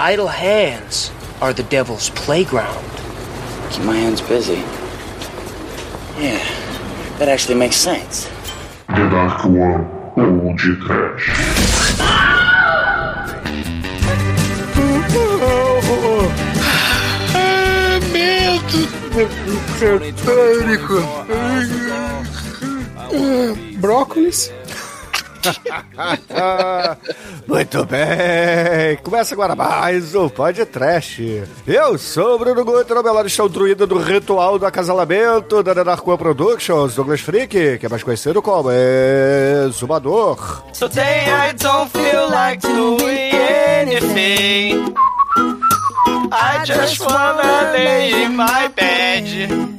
Idle hands are the devil's playground. Keep my hands busy. Yeah, that actually makes sense. The Dark One ou de Trash. Ah, medo! Brócolis? Muito bem, começa agora mais um Pod Trash. Eu sou o Bruno Guter, o melhor estão druida do ritual do acasalamento da Narcoa Productions, Douglas Freak, que é mais conhecido como Exumador. Today I don't feel like doing anything. I just wanna lay in my bed.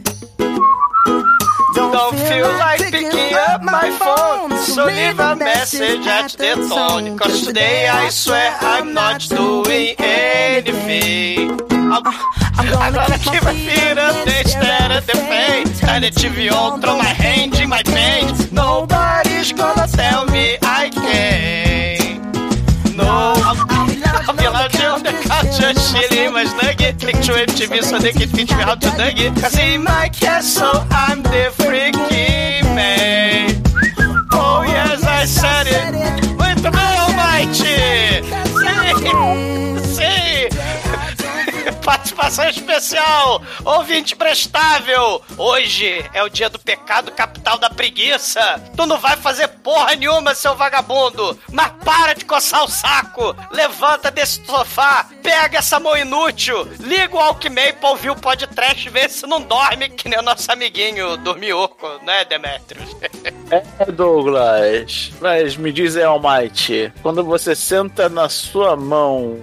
Don't feel like picking up my phone, so leave a message at the tone. Cause today I swear I'm not doing anything. Gonna keep my feet up, they stare at the pain. The TV on, throw my hand in my paint. Nobody's gonna tell me chilling my snuggie. Click to MTV so they can teach me how to duggy. Cause in my castle, I'm the freaky man. Oh, yes, I said it. Muito bem, Almighty! Sim! Sim! Participação especial, ouvinte prestável. Hoje é o dia do pecado capital da preguiça. Tu não vai fazer porra nenhuma, seu vagabundo. Mas para de coçar o saco. Levanta desse sofá, pega essa mão inútil, liga o Alckmin pra ouvir o podcast e vê se não dorme que nem o nosso amiguinho dormioco, né, Demetrius? É, Douglas. Mas me diz, Almighty, quando você senta na sua mão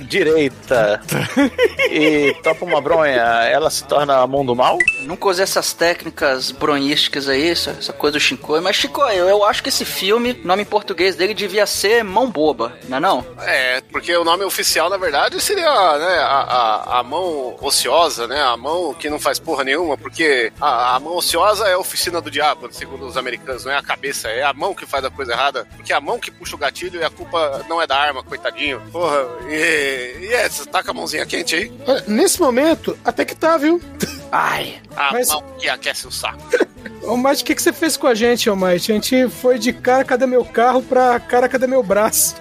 direita e topa uma bronha, ela se torna a mão do mal? Nunca usei essas técnicas bronhísticas aí, essa, essa coisa do Shinkoi. Mas, Chico, eu, eu acho que esse filme, nome em português dele devia ser Mão Boba, não é não? É, porque o nome oficial, na verdade, seria né, a, a, a mão ociosa, né? A mão que não faz porra nenhuma, porque a, a mão ociosa é a oficina do diabo, segundo os americanos, não é a cabeça, é a mão que faz a coisa errada, porque é a mão que puxa o gatilho e a culpa não é da arma, coitadinho. Porra, e, e é, você tá com a mãozinha quente aí? Olha, Nesse momento, até que tá, viu? Ai. A Mas- mão que aquece o saco. Mate, o que, que você fez com a gente, Mate? A gente foi de cara, cadê meu carro, pra cara, cadê meu braço?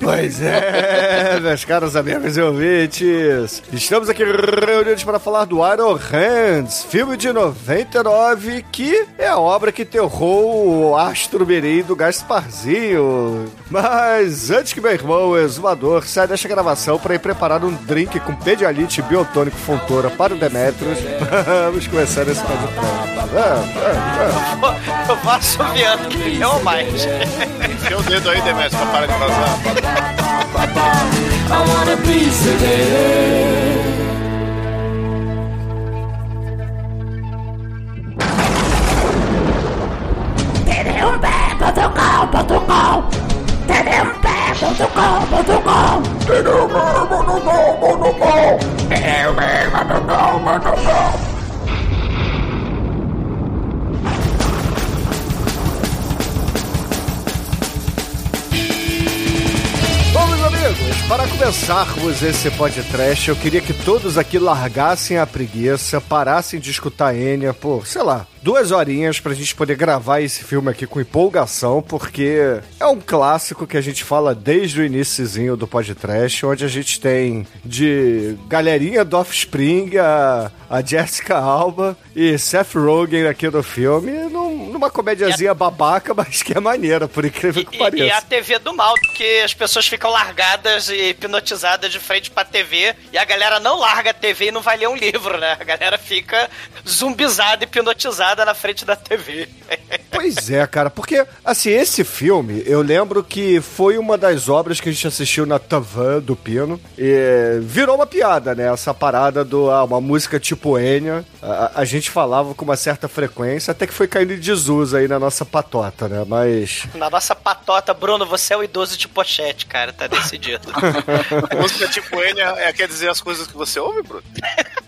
Pois é, meus caros amigos e ouvintes. Estamos aqui reunidos para falar do Iron Hands, filme de 99, que é a obra que terrou o astro mirim do Gasparzinho. Mas antes que meu irmão, o exumador, saia desta gravação para ir preparar um drink com pedialite biotônico fontora para o Demetrius, vamos começar esse podcast. Eu vou assoviando que é o mais. Enfia o dedo aí, Demetrio, pra parar de vazar. I want a piece amigos, para começarmos esse podcast, eu queria que todos aqui largassem a preguiça, parassem de escutar Enya por, sei lá, duas horinhas pra gente poder gravar esse filme aqui com empolgação, porque é um clássico que a gente fala desde o iniciozinho do podcast, onde a gente tem de galerinha do Offspring, a, a Jessica Alba e Seth Rogen aqui no filme, num- numa comédiazinha babaca, mas que é maneira, por incrível que E, pareça. e a TV do mal, que as pessoas ficam largadas e hipnotizadas de frente pra TV e a galera não larga a TV e não vai ler um livro, né? A galera fica zumbizada, hipnotizada na frente da TV. Pois é, cara, porque, assim, esse filme, eu lembro que foi uma das obras que a gente assistiu na Tavan do Pino, e virou uma piada, né? Essa parada do, ah, uma música tipo Enya, a, a gente falava com uma certa frequência, até que foi caindo em desuso aí na nossa patota, né? Mas, Na nossa patota, Bruno, você é o idoso de pochete, cara, tá decidido. Música tipo Enya é, quer dizer as coisas que você ouve, Bruno?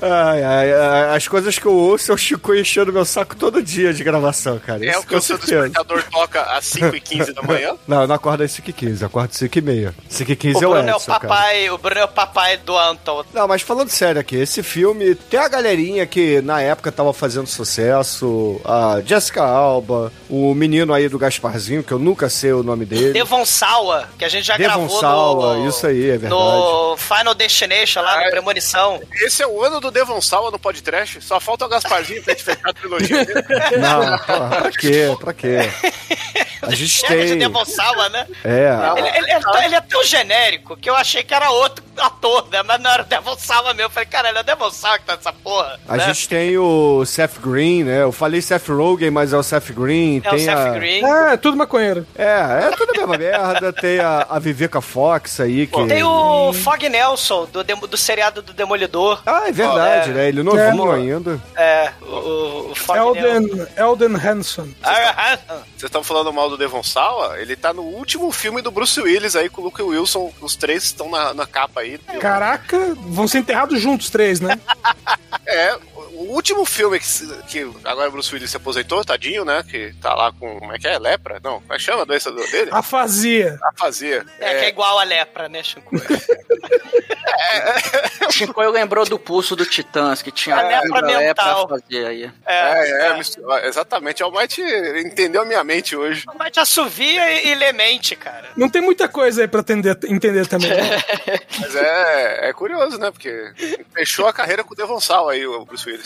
Ai, ai, ai, as coisas que eu ouço é o Chico enchendo meu saco todo dia de gravação, cara. É Isso o que o seu despertador toca às 5h15 da manhã. Não, eu não acordo às 5h15, eu acordo às 5h30. 5h15 O é o Bruno é o Edson, cara. papai, o Bruno é o papai do Anton. Não, mas falando sério aqui, esse filme tem a galerinha que na época tava fazendo sucesso, a Jessica Alba, o menino aí do Gasparzinho, que eu nunca sei o nome dele. Devon Sawa, que a gente já Devon gravou Sawa, no... isso aí, é verdade. No Final Destination, lá no Premonição. Esse é o ano do Devon Sawa no podcast. Só falta o Gasparzinho pra gente fechar a trilogia dele. Não, pra quê? Pra quê? A gente de tem. Devon Sawa, né? É, Ele, ele é, tão- ele é tão genérico que eu achei que era outro ator, né? Mas não era o Devon Sawa mesmo. Eu falei, cara, ele é o Devon Sawa que tá nessa porra. a né? gente tem o Seth Green, né? Eu falei Seth Rogen, mas é o Seth Green. É o tem Seth a... Green. É, tudo maconheiro. É, é tudo a mesma merda. Tem a, a Viveca Fox aí, que... Tem o Fog Nelson, do, demo- do seriado do Demolidor. Ah, é verdade, É. né? Ele novinho É. ainda. É, o, o, o Fog Nelson. Elden, Elden Hanson. Ah, ah. Vocês estão falando mal do Devon Sawa? Ele tá no último filme do Bruce Willis aí com o Luke Wilson. Os três estão na, na capa aí. Caraca, vão ser enterrados juntos três, né? É, o último filme que, que agora o Bruce Willis se aposentou, tadinho, né? Que tá lá com. Como é que é? Lepra? Não, como é que chama a doença do- dele? Afasia. Afasia. É, que é igual a lepra, né, Chico? Chico lembrou do pulso do Titãs, que tinha A lepra a lepra mental. pra fazer aí. É, é, mistura- exatamente. O Almighty entendeu a minha mente hoje. Mas te assovia e, e lemente, cara. Não tem muita coisa aí pra atender- entender também. né? Mas é, é curioso, né? Porque fechou a carreira com o Devon Sawa aí, o Bruce Willis.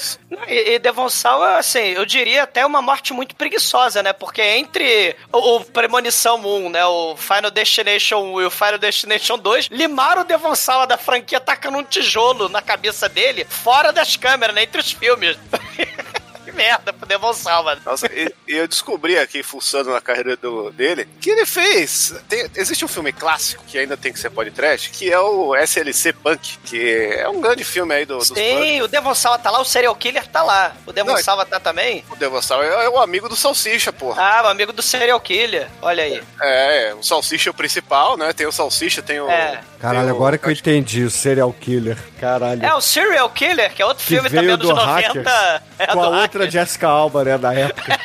E, e Devon Sawa, assim, eu diria até uma morte muito preguiçosa, né? Porque entre o, o Premonição 1, né? O Final Destination 1 e o Final Destination 2, limaram o Devon Sawa da franquia tacando um tijolo na cabeça dele, fora das câmeras, né? Entre os filmes. merda pro Devon Sawa. Nossa, e, eu descobri aqui, fuçando na carreira do, dele, que ele fez. tem- existe um filme clássico que ainda tem que ser podcast, que é o SLC Punk, que é um grande filme aí do. Sim, o Devon Sawa tá lá, o Serial Killer tá lá. O Devon Não, Sawa tá também? O Devon Sawa é, é o amigo do Salsicha, porra. Ah, o amigo do Serial Killer. Olha aí. É, o Salsicha é o principal, né? Tem o Salsicha, tem o. É. Caralho, o- agora que eu entendi o serial killer. Caralho. É o Serial Killer, que é outro que filme também dos do 90. Hackers É com a outra. Jessica Alba, né, da época.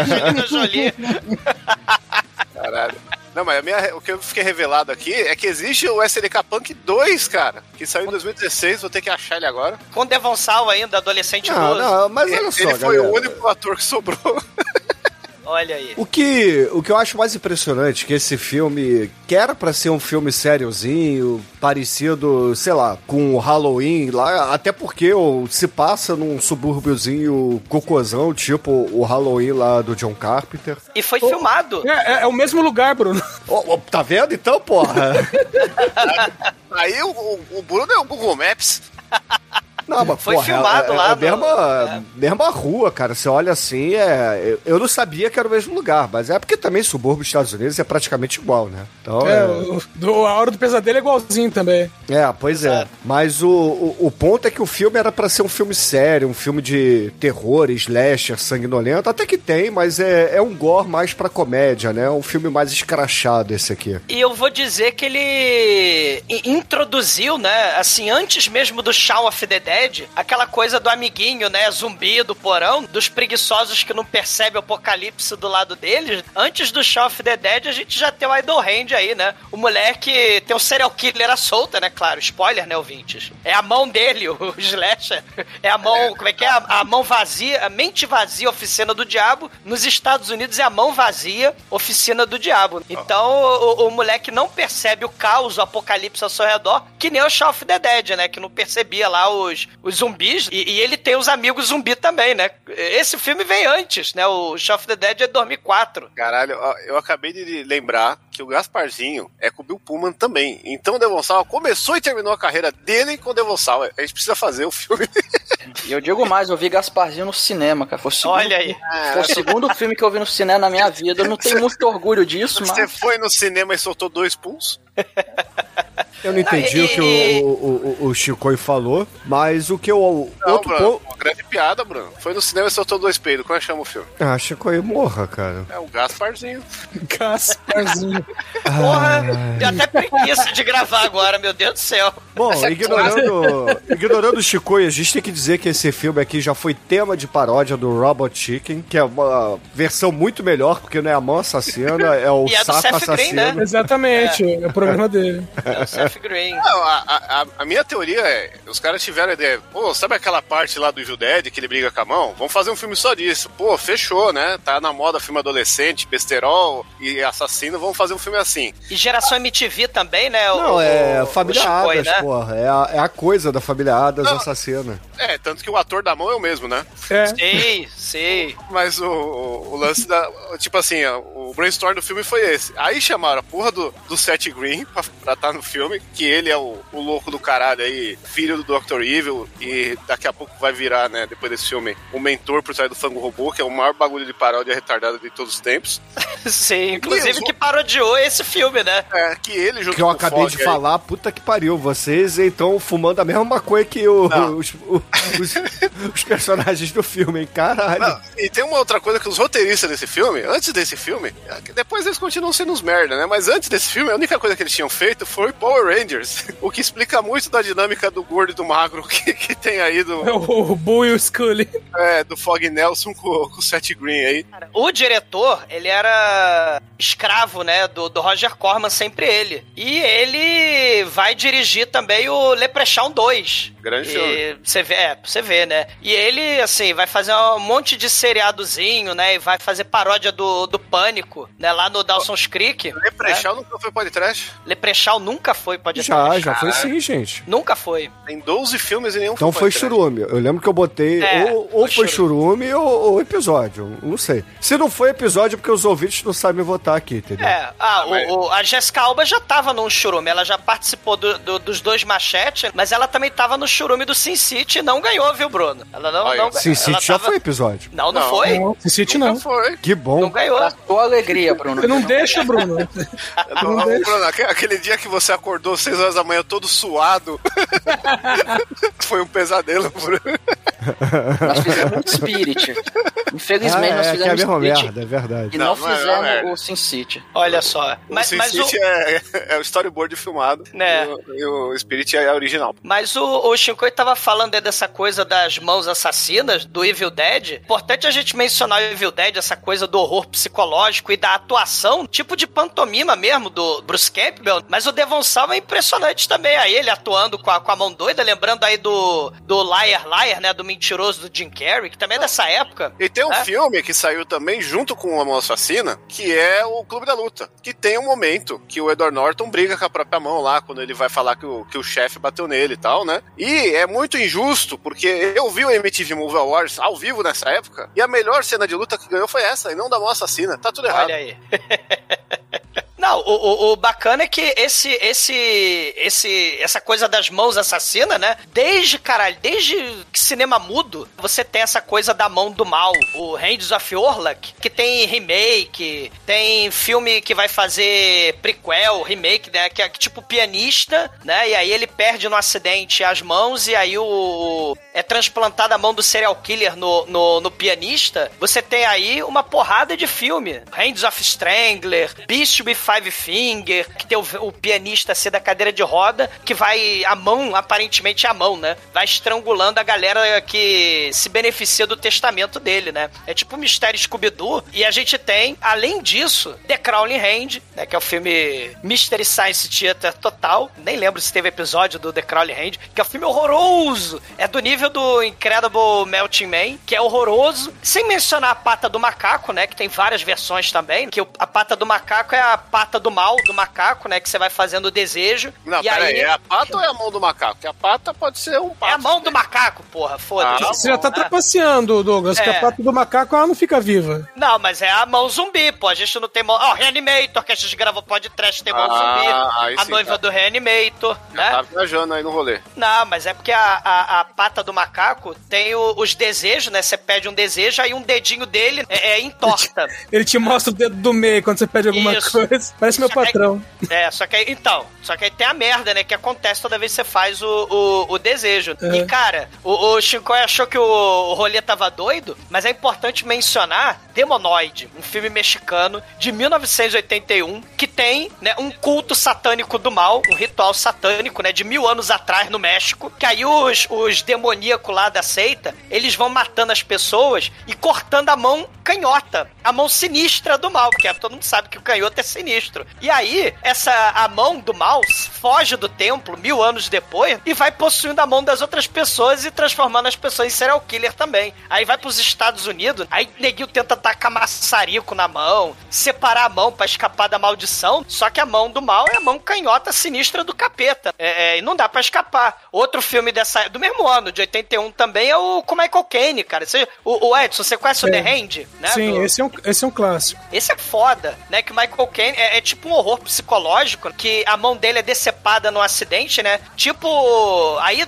Angelina Jolie. Caralho. Não, mas a minha, o que eu fiquei revelado aqui é que existe o SLK Punk 2, cara, que saiu em 2016, vou ter que achar ele agora. Com Devon Sawa ainda, adolescente Não, não, mas olha só, ele foi galera. o único ator que sobrou. Olha aí. O que, o que eu acho mais impressionante é que esse filme, que era pra ser um filme sériozinho, parecido, sei lá, com o Halloween lá, até porque se passa num subúrbiozinho cocôzão, tipo o Halloween lá do John Carpenter. E foi filmado. É, é- é o mesmo lugar, Bruno. Ó, ó, tá vendo então, porra? Aí o, o Bruno é o Google Maps. Não, mas Foi porra, filmado é, é, lá É a no- mesma, mesma rua, cara. Você olha assim, é. Eu, eu não sabia que era o mesmo lugar, mas é porque também subúrbio dos Estados Unidos é praticamente igual, né? Então, É, é, o, do- a hora do pesadelo é igualzinho também. é pois é. Mas o, o, o ponto é que o filme era pra ser um filme sério, um filme de terror, slasher, sanguinolento. Até que tem, mas é, é um gore mais pra comédia, né? Um filme mais escrachado esse aqui. E eu vou dizer que ele introduziu, né, assim, antes mesmo do Shaun of the Dead, aquela coisa do amiguinho, né, zumbi do porão, dos preguiçosos que não percebem o apocalipse do lado deles. Antes do Shaun of the Dead, a gente já tem o Idle Hand aí, né? O moleque tem um serial killer à solta, né, claro, spoiler, né, ouvintes? É a mão dele, o slasher. É a mão, como é que é? A, a mão vazia, a mente vazia, oficina do diabo. Nos Estados Unidos é a mão vazia, oficina do diabo. Então o, o moleque não percebe o caos, o apocalipse ao seu redor, que nem o Shaun of the Dead, né? Que não percebia lá os, os zumbis. E, e ele tem os amigos zumbi também, né? Esse filme vem antes, né? O Shaun of the Dead é 2004. Caralho, eu acabei de lembrar que o Gasparzinho é com o Bill Pullman também. Então o Devon Sawa começou e terminou a carreira dele com o Devon Sawa. A gente precisa fazer o filme. E eu digo mais, eu vi Gasparzinho no cinema, cara. Foi o segundo, Olha aí. Foi o segundo filme que eu vi no cinema na minha vida. Eu não tenho muito orgulho disso, Você mas. foi no cinema e soltou dois puls? Eu não entendi Ah, e- o que o, o, o, o Chicoio falou, mas o que eu. Não, outro Bruno, ponto. uma grande piada, Bruno. Foi no cinema e soltou dois peidos. Como é que chama o filme? Ah, Chico aí morra, cara. É o Gasparzinho. Gasparzinho. Porra, deu até preguiça de gravar agora, meu Deus do céu. Bom, Essa ignorando, ignorando o Chicoio, a gente tem que dizer que esse filme aqui já foi tema de paródia do Robot Chicken, que é uma versão muito melhor, porque não é a mão assassina, é o E é do saco Seth assassino. Green, né? Exatamente, é. o programa dele. É o Seth Green. Não, a, a- a- minha teoria é, os caras tiveram a ideia, pô, sabe aquela parte lá do Evil Dead que ele briga com a mão? Vamos fazer um filme só disso. Pô, fechou, né? Tá na moda filme adolescente, besterol e assassino, vamos fazer um filme assim. E geração MTV também, né? O- Não, é o- Família o Adams, né? porra. É a, é a coisa da Família Adams Não. assassina. É, tanto que o ator da mão é o mesmo, né? É. Sei, sei. Mas o, o- o lance da. Tipo assim, o brainstorm do filme foi esse. Aí chamaram a porra do, do Seth Green pra estar no filme, que ele é o, o louco do caralho aí, filho do Dr. Evil, e daqui a pouco vai virar, né, depois desse filme, o mentor por trás do Fango Robô, que é o maior bagulho de paródia retardada de todos os tempos. Sim, inclusive Mesmo. que parodiou esse filme, né? É, que ele junto Que eu acabei de aí- falar, puta que pariu. Vocês então fumando a mesma maconha que o- os, o- os- os personagens do filme, hein? Caralho. Não, e tem uma outra coisa que os roteiristas desse filme, antes desse filme, é depois eles continuam sendo uns merda, né? Mas antes desse filme, a única coisa que eles tinham feito foi Power Rangers. O que explica muito da dinâmica do gordo e do magro que, que tem aí do, O Boo e o Scully. é, do Fog Nelson com, com o Seth Green aí. O diretor, ele era escravo, né, do, do Roger Corman, sempre ele. E ele vai dirigir também o Leprechaun 2. Grande E filme. Você vê, é, você vê, né? E ele, assim, vai fazer um monte de seriadozinho, né? E vai fazer paródia do, do Pânico, né? Lá no Dawson's Creek. Leprechaun nunca foi podcast. Leprechaun nunca foi podcast. já, já foi sim, gente. Nunca foi. Tem 12 filmes e nenhum Então foi podcast. churume. Eu lembro que eu botei É, ou, ou foi foi churume ou, ou episódio. Não sei. Se não foi episódio, é porque os ouvintes não sabem votar aqui, entendeu? É, ah, o, o- a Jessica Alba já tava num churume, ela já participou do- do- dos dois machetes, mas ela também tava no churume do Sin City não ganhou, viu, Bruno? Ela não, Olha, não Sin City já tava- foi episódio. Não, não, Não. foi? Não, Sin City não. foi. Que bom. Não ganhou. Pra tua alegria, Bruno. Você não deixa, Bruno. Não, Não deixa. Bruno, aque- aquele dia que você acordou 6 horas da manhã todo suado. foi um pesadelo, Bruno. Nós fizemos muito Spirit. Infelizmente, Ah, nós é, que é a fizemos mesma Spirit merda, é verdade. e não, Não, não é, não fizemos é. o Sin City. Olha só. O Mas, Sin mas, o, City é, é o storyboard filmado. Né. E, o, e o Spirit é original. mas o, o Shinkoi tava falando aí dessa coisa das mãos assassinas, do Evil Dead. Importante a gente mencionar o Evil Dead, essa coisa do horror psicológico e da atuação, tipo de pantomima mesmo, do Bruce Campbell. Mas o Devon Sawa é impressionante também. Aí ele atuando com a, com a mão doida, lembrando aí do, do Liar Liar, né? Do mentiroso do Jim Carrey, que também é dessa época. E tem um É? filme que saiu também junto com a mão assassina, que é o Clube da Luta. Que tem um momento que o Edward Norton briga com a própria mão lá, quando ele vai falar que o, que o chefe bateu nele e tal, né? E é muito injusto, porque eu vi o MTV Movie Awards ao vivo nessa época, e a melhor cena de luta que ganhou foi essa, e não da mão assassina. Tá tudo errado. Olha aí. Não, o, o- o bacana é que esse, esse, esse, essa coisa das mãos assassinas, né? Desde, caralho, desde que cinema mudo, você tem essa coisa da mão do mal. O Hands of Orlak, que tem remake, tem filme que vai fazer prequel, remake, né? Que é tipo pianista, né? E aí ele perde no acidente as mãos e aí o... É transplantada a mão do serial killer no, no, no pianista. Você tem aí uma porrada de filme. Hands of Strangler, Beast with Five Finger, que tem o, o pianista ser da cadeira de roda, que vai a mão, aparentemente a mão, né? Vai estrangulando a galera que se beneficia do testamento dele, né? É tipo o Mistério Scooby-Doo. E a gente tem, além disso, The Crawling Hand, né? Que é o filme Mystery Science Theater total. Nem lembro se teve episódio do The Crawling Hand, que é um filme horroroso. É do nível do Incredible Melting Man, que é horroroso. Sem mencionar a pata do macaco, né? Que tem várias versões também. Que a pata do macaco é a pata do mal do macaco, né? Que você vai fazendo o desejo. Não, e pera aí aí, é a pata ou é a mão do macaco? Porque a pata pode ser um pato. é a mão do macaco, porra. Foda-se. Ah, Você já tá né? trapaceando, Douglas, que É. a pata do macaco ela não fica viva. Não, mas é a mão zumbi, pô. A gente não tem mão. Ó, Reanimator, que a gente gravou podcast, tem mão Ah, zumbi. A sim, noiva tá. do Reanimator, né? Tá viajando aí no rolê. Não, mas é porque a, a, a pata do macaco tem o- os desejos, né? Você pede um desejo, aí um dedinho dele é, é entorta. Ele te mostra o dedo do meio quando você pede alguma Isso. coisa. Parece meu Só que patrão. É, só que aí, então, só que aí tem a merda, né? Que acontece toda vez que você faz o, o, o desejo. É. E, cara, o, o Shinkoi achou que o, o rolê tava doido, mas é importante mencionar Demonoid, um filme mexicano de 1981, que tem, né, um culto satânico do mal, um ritual satânico, né, de mil anos atrás no México, que aí os, os demoníacos lá da seita, eles vão matando as pessoas e cortando a mão canhota, a mão sinistra do mal, porque todo mundo sabe que o canhoto é sinistro. E aí, essa a mão do mal foge do templo mil anos depois e vai possuindo a mão das outras pessoas e transformando as pessoas em serial killer também. Aí vai pros Estados Unidos, aí neguinho tenta tacar maçarico na mão, separar a mão pra escapar da maldição, só que a mão do mal é a mão canhota sinistra do capeta. É, é, e não dá pra escapar. Outro filme dessa do mesmo ano, de 81 também, é o com Michael Caine, cara. Você, o, o Edson, você conhece o É. The Hand? Né? Sim, Do- esse, é um, esse é um clássico. esse é foda, né? Que o Michael Caine é, é tipo um horror psicológico, que a mão dele é decepada num acidente, né? Tipo, aí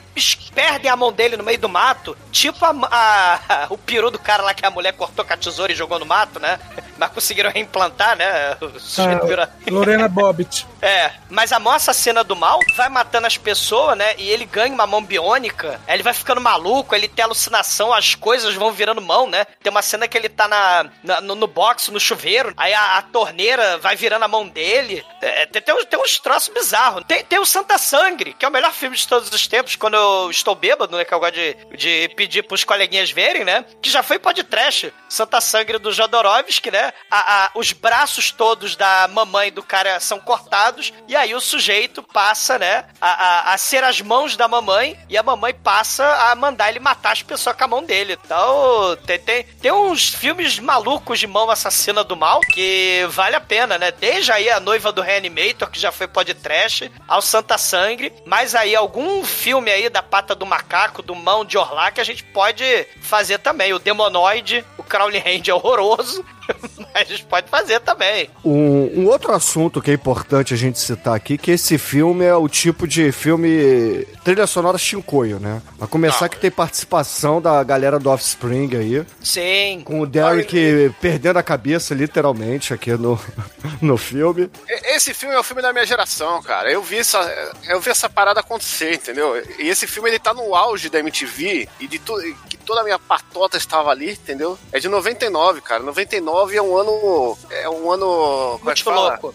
perdem a mão dele no meio do mato, tipo a, a- o peru do cara lá que a mulher cortou com a tesoura e jogou no mato, né? Mas conseguiram reimplantar, né? Ah, Lorena Bobbitt. é, mas a mão assassina do mal vai matando as pessoas, né? E ele ganha uma mão biônica. Ele vai ficando maluco, ele tem alucinação, as coisas vão virando mão, né? Tem uma cena que ele tá na, na- no, no box, no chuveiro, aí a, a torneira vai virando a mão dele. É, tem, tem, uns- tem uns troços bizarros. Tem, tem o Santa Sangre, que é o melhor filme de todos os tempos, quando eu estou bêbado, né? Que eu gosto de, de pedir pros coleguinhas verem, né? Que já foi podcast. Santa Sangre do Jodorowsky, né? A- a- os braços todos da mamãe do cara são cortados, e aí o sujeito passa, né? A, a, a ser as mãos da mamãe, e a mamãe passa a mandar ele matar as pessoas com a mão dele. Então, tem, tem, tem uns filmes malucos de mão assassina do mal que vale a pena, né? Desde aí a noiva do Reanimator, que já foi podcast, ao Santa Sangre, mas aí algum filme aí da pata do macaco, do mão de Orlá, que a gente pode fazer também. O Demonoid, o Crowley Hand é horroroso, a gente pode fazer também. Um, um outro assunto que é importante a gente citar aqui, que esse filme é o tipo de filme trilha sonora chincoio, né? A começar que tem participação da galera do Offspring aí, Sim. com o Derek perdendo a cabeça, literalmente, aqui no, no filme. Esse filme é o filme da minha geração, cara. Eu vi essa, eu vi essa parada acontecer, entendeu? E esse filme ele tá no auge da MTV e de tudo que toda a minha patota estava ali, entendeu? É de 99, cara. 99 é um ano é um ano como é que Muito fala? louco.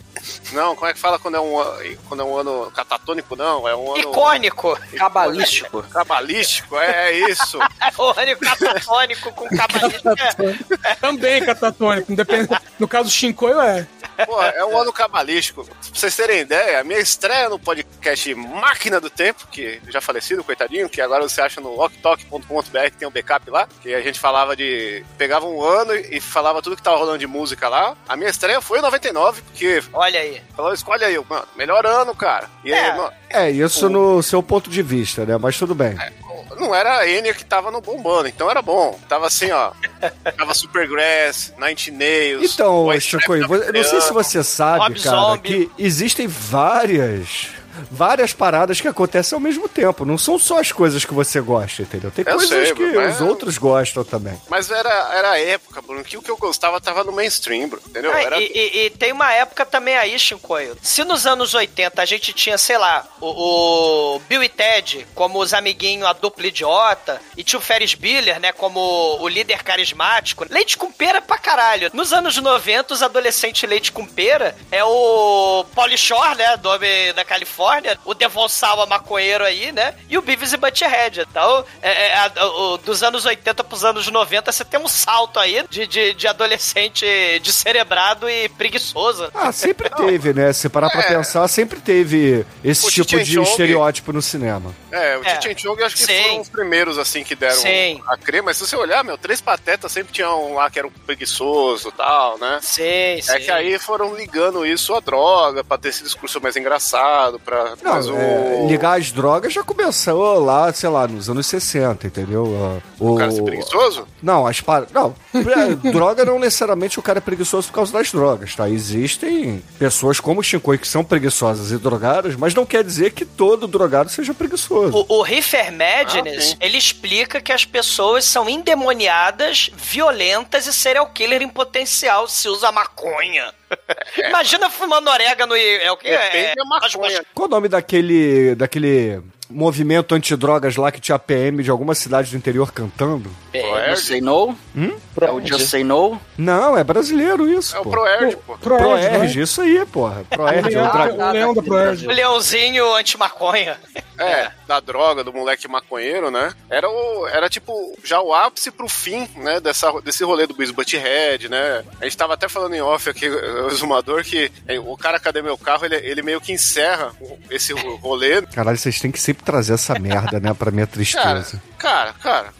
Não, como é que fala quando é um an- quando é um ano catatônico não, é um ano Icônico. Cabalístico. cabalístico, é, é isso. o ano catatônico com cabalístico. É. Também catatônico. Independente. No caso, o Shinkoio é. Pô, é um ano cabalístico. Pra vocês terem ideia, a minha estreia no podcast Máquina do Tempo, que já falecido, coitadinho, que agora você acha no oktok.com.br, que tem um backup lá, que a gente falava de. pegava um ano e falava tudo que tava rolando de música lá. A minha estreia foi em 99, porque Olha aí. falou, escolhe aí, mano, melhor ano, cara. E aí, É. mano, É, isso no seu ponto de vista, né? Mas tudo bem. não era a Enya que tava no bombando, então era bom. Tava assim, ó. tava Supergrass, Nine Nails. Então, Stripes eu não sei se você sabe, Rob cara, Zombie. que existem várias. Várias paradas que acontecem ao mesmo tempo. Não são só as coisas que você gosta, entendeu? Tem Eu coisas sei, que mas- os outros gostam também. Mas era, era a época, Bruno, que o que eu gostava tava no mainstream, bro, entendeu? Ah, Era... e, e- e tem uma época também aí, Shinkoio. Se nos anos 80 a gente tinha, sei lá, o, o Bill e Ted como os amiguinhos, a dupla idiota, e tinha o Ferris Bueller, né, como o líder carismático. Leite com pera pra caralho. Nos anos 90, os adolescentes leite com pera é o Pauly Shore, né, do homem da Califórnia, o Devon Sawa maconheiro aí, né, e o Beavis e Butthead. Então, é, é, a- o- dos anos 80 pros anos 90, você tem um salto aí de, de, de adolescente descerebrado e preguiçoso. Ah, sempre teve, né? Se parar pra É. pensar, sempre teve esse O tipo de Chong- estereótipo no cinema. É, o É. Chong acho que Sim. foram os primeiros, assim, que deram Sim. a crer. Mas se você olhar, meu, Três Patetas sempre tinha um lá que era um preguiçoso e tal, né? Sim, sim. É que aí foram ligando isso à droga, pra ter esse discurso mais engraçado, pra. Não, mas o. é, ligar as drogas já começou lá, sei lá, nos anos 60, entendeu? Ah, O cara ser preguiçoso? Não, as par... Não, é, droga não necessariamente o cara é preguiçoso por causa das drogas, tá? Existem pessoas como o Shinkoi que são preguiçosas e drogadas, mas não quer dizer que todo drogado seja preguiçoso. O, o Reefer Madness, ele explica que as pessoas são endemoniadas, violentas e serial killer em potencial se usa maconha. Imagina fumando orégano e... É o que? É, maconha. Qual o nome daquele daquele movimento antidrogas lá que tinha PM de alguma cidade do interior cantando? É, Just Say No? Hum? É o Just Say No? Não, é brasileiro isso, É o pô. Proerd, pô. Proerd, Proerd, isso aí, porra. Proerd, é o né? dragão. O leão da Proerd. O leãozinho anti-maconha. É, da droga, do moleque maconheiro, né? Era, o, era tipo já o ápice pro fim, né? Dessa, desse rolê do Beavis Butthead, né? A gente tava até falando em off aqui, o exumador, que é, o cara Cadê Meu Carro, ele, ele meio que encerra esse rolê. Caralho, vocês têm que sempre trazer essa merda, né, pra minha tristeza. cara, cara.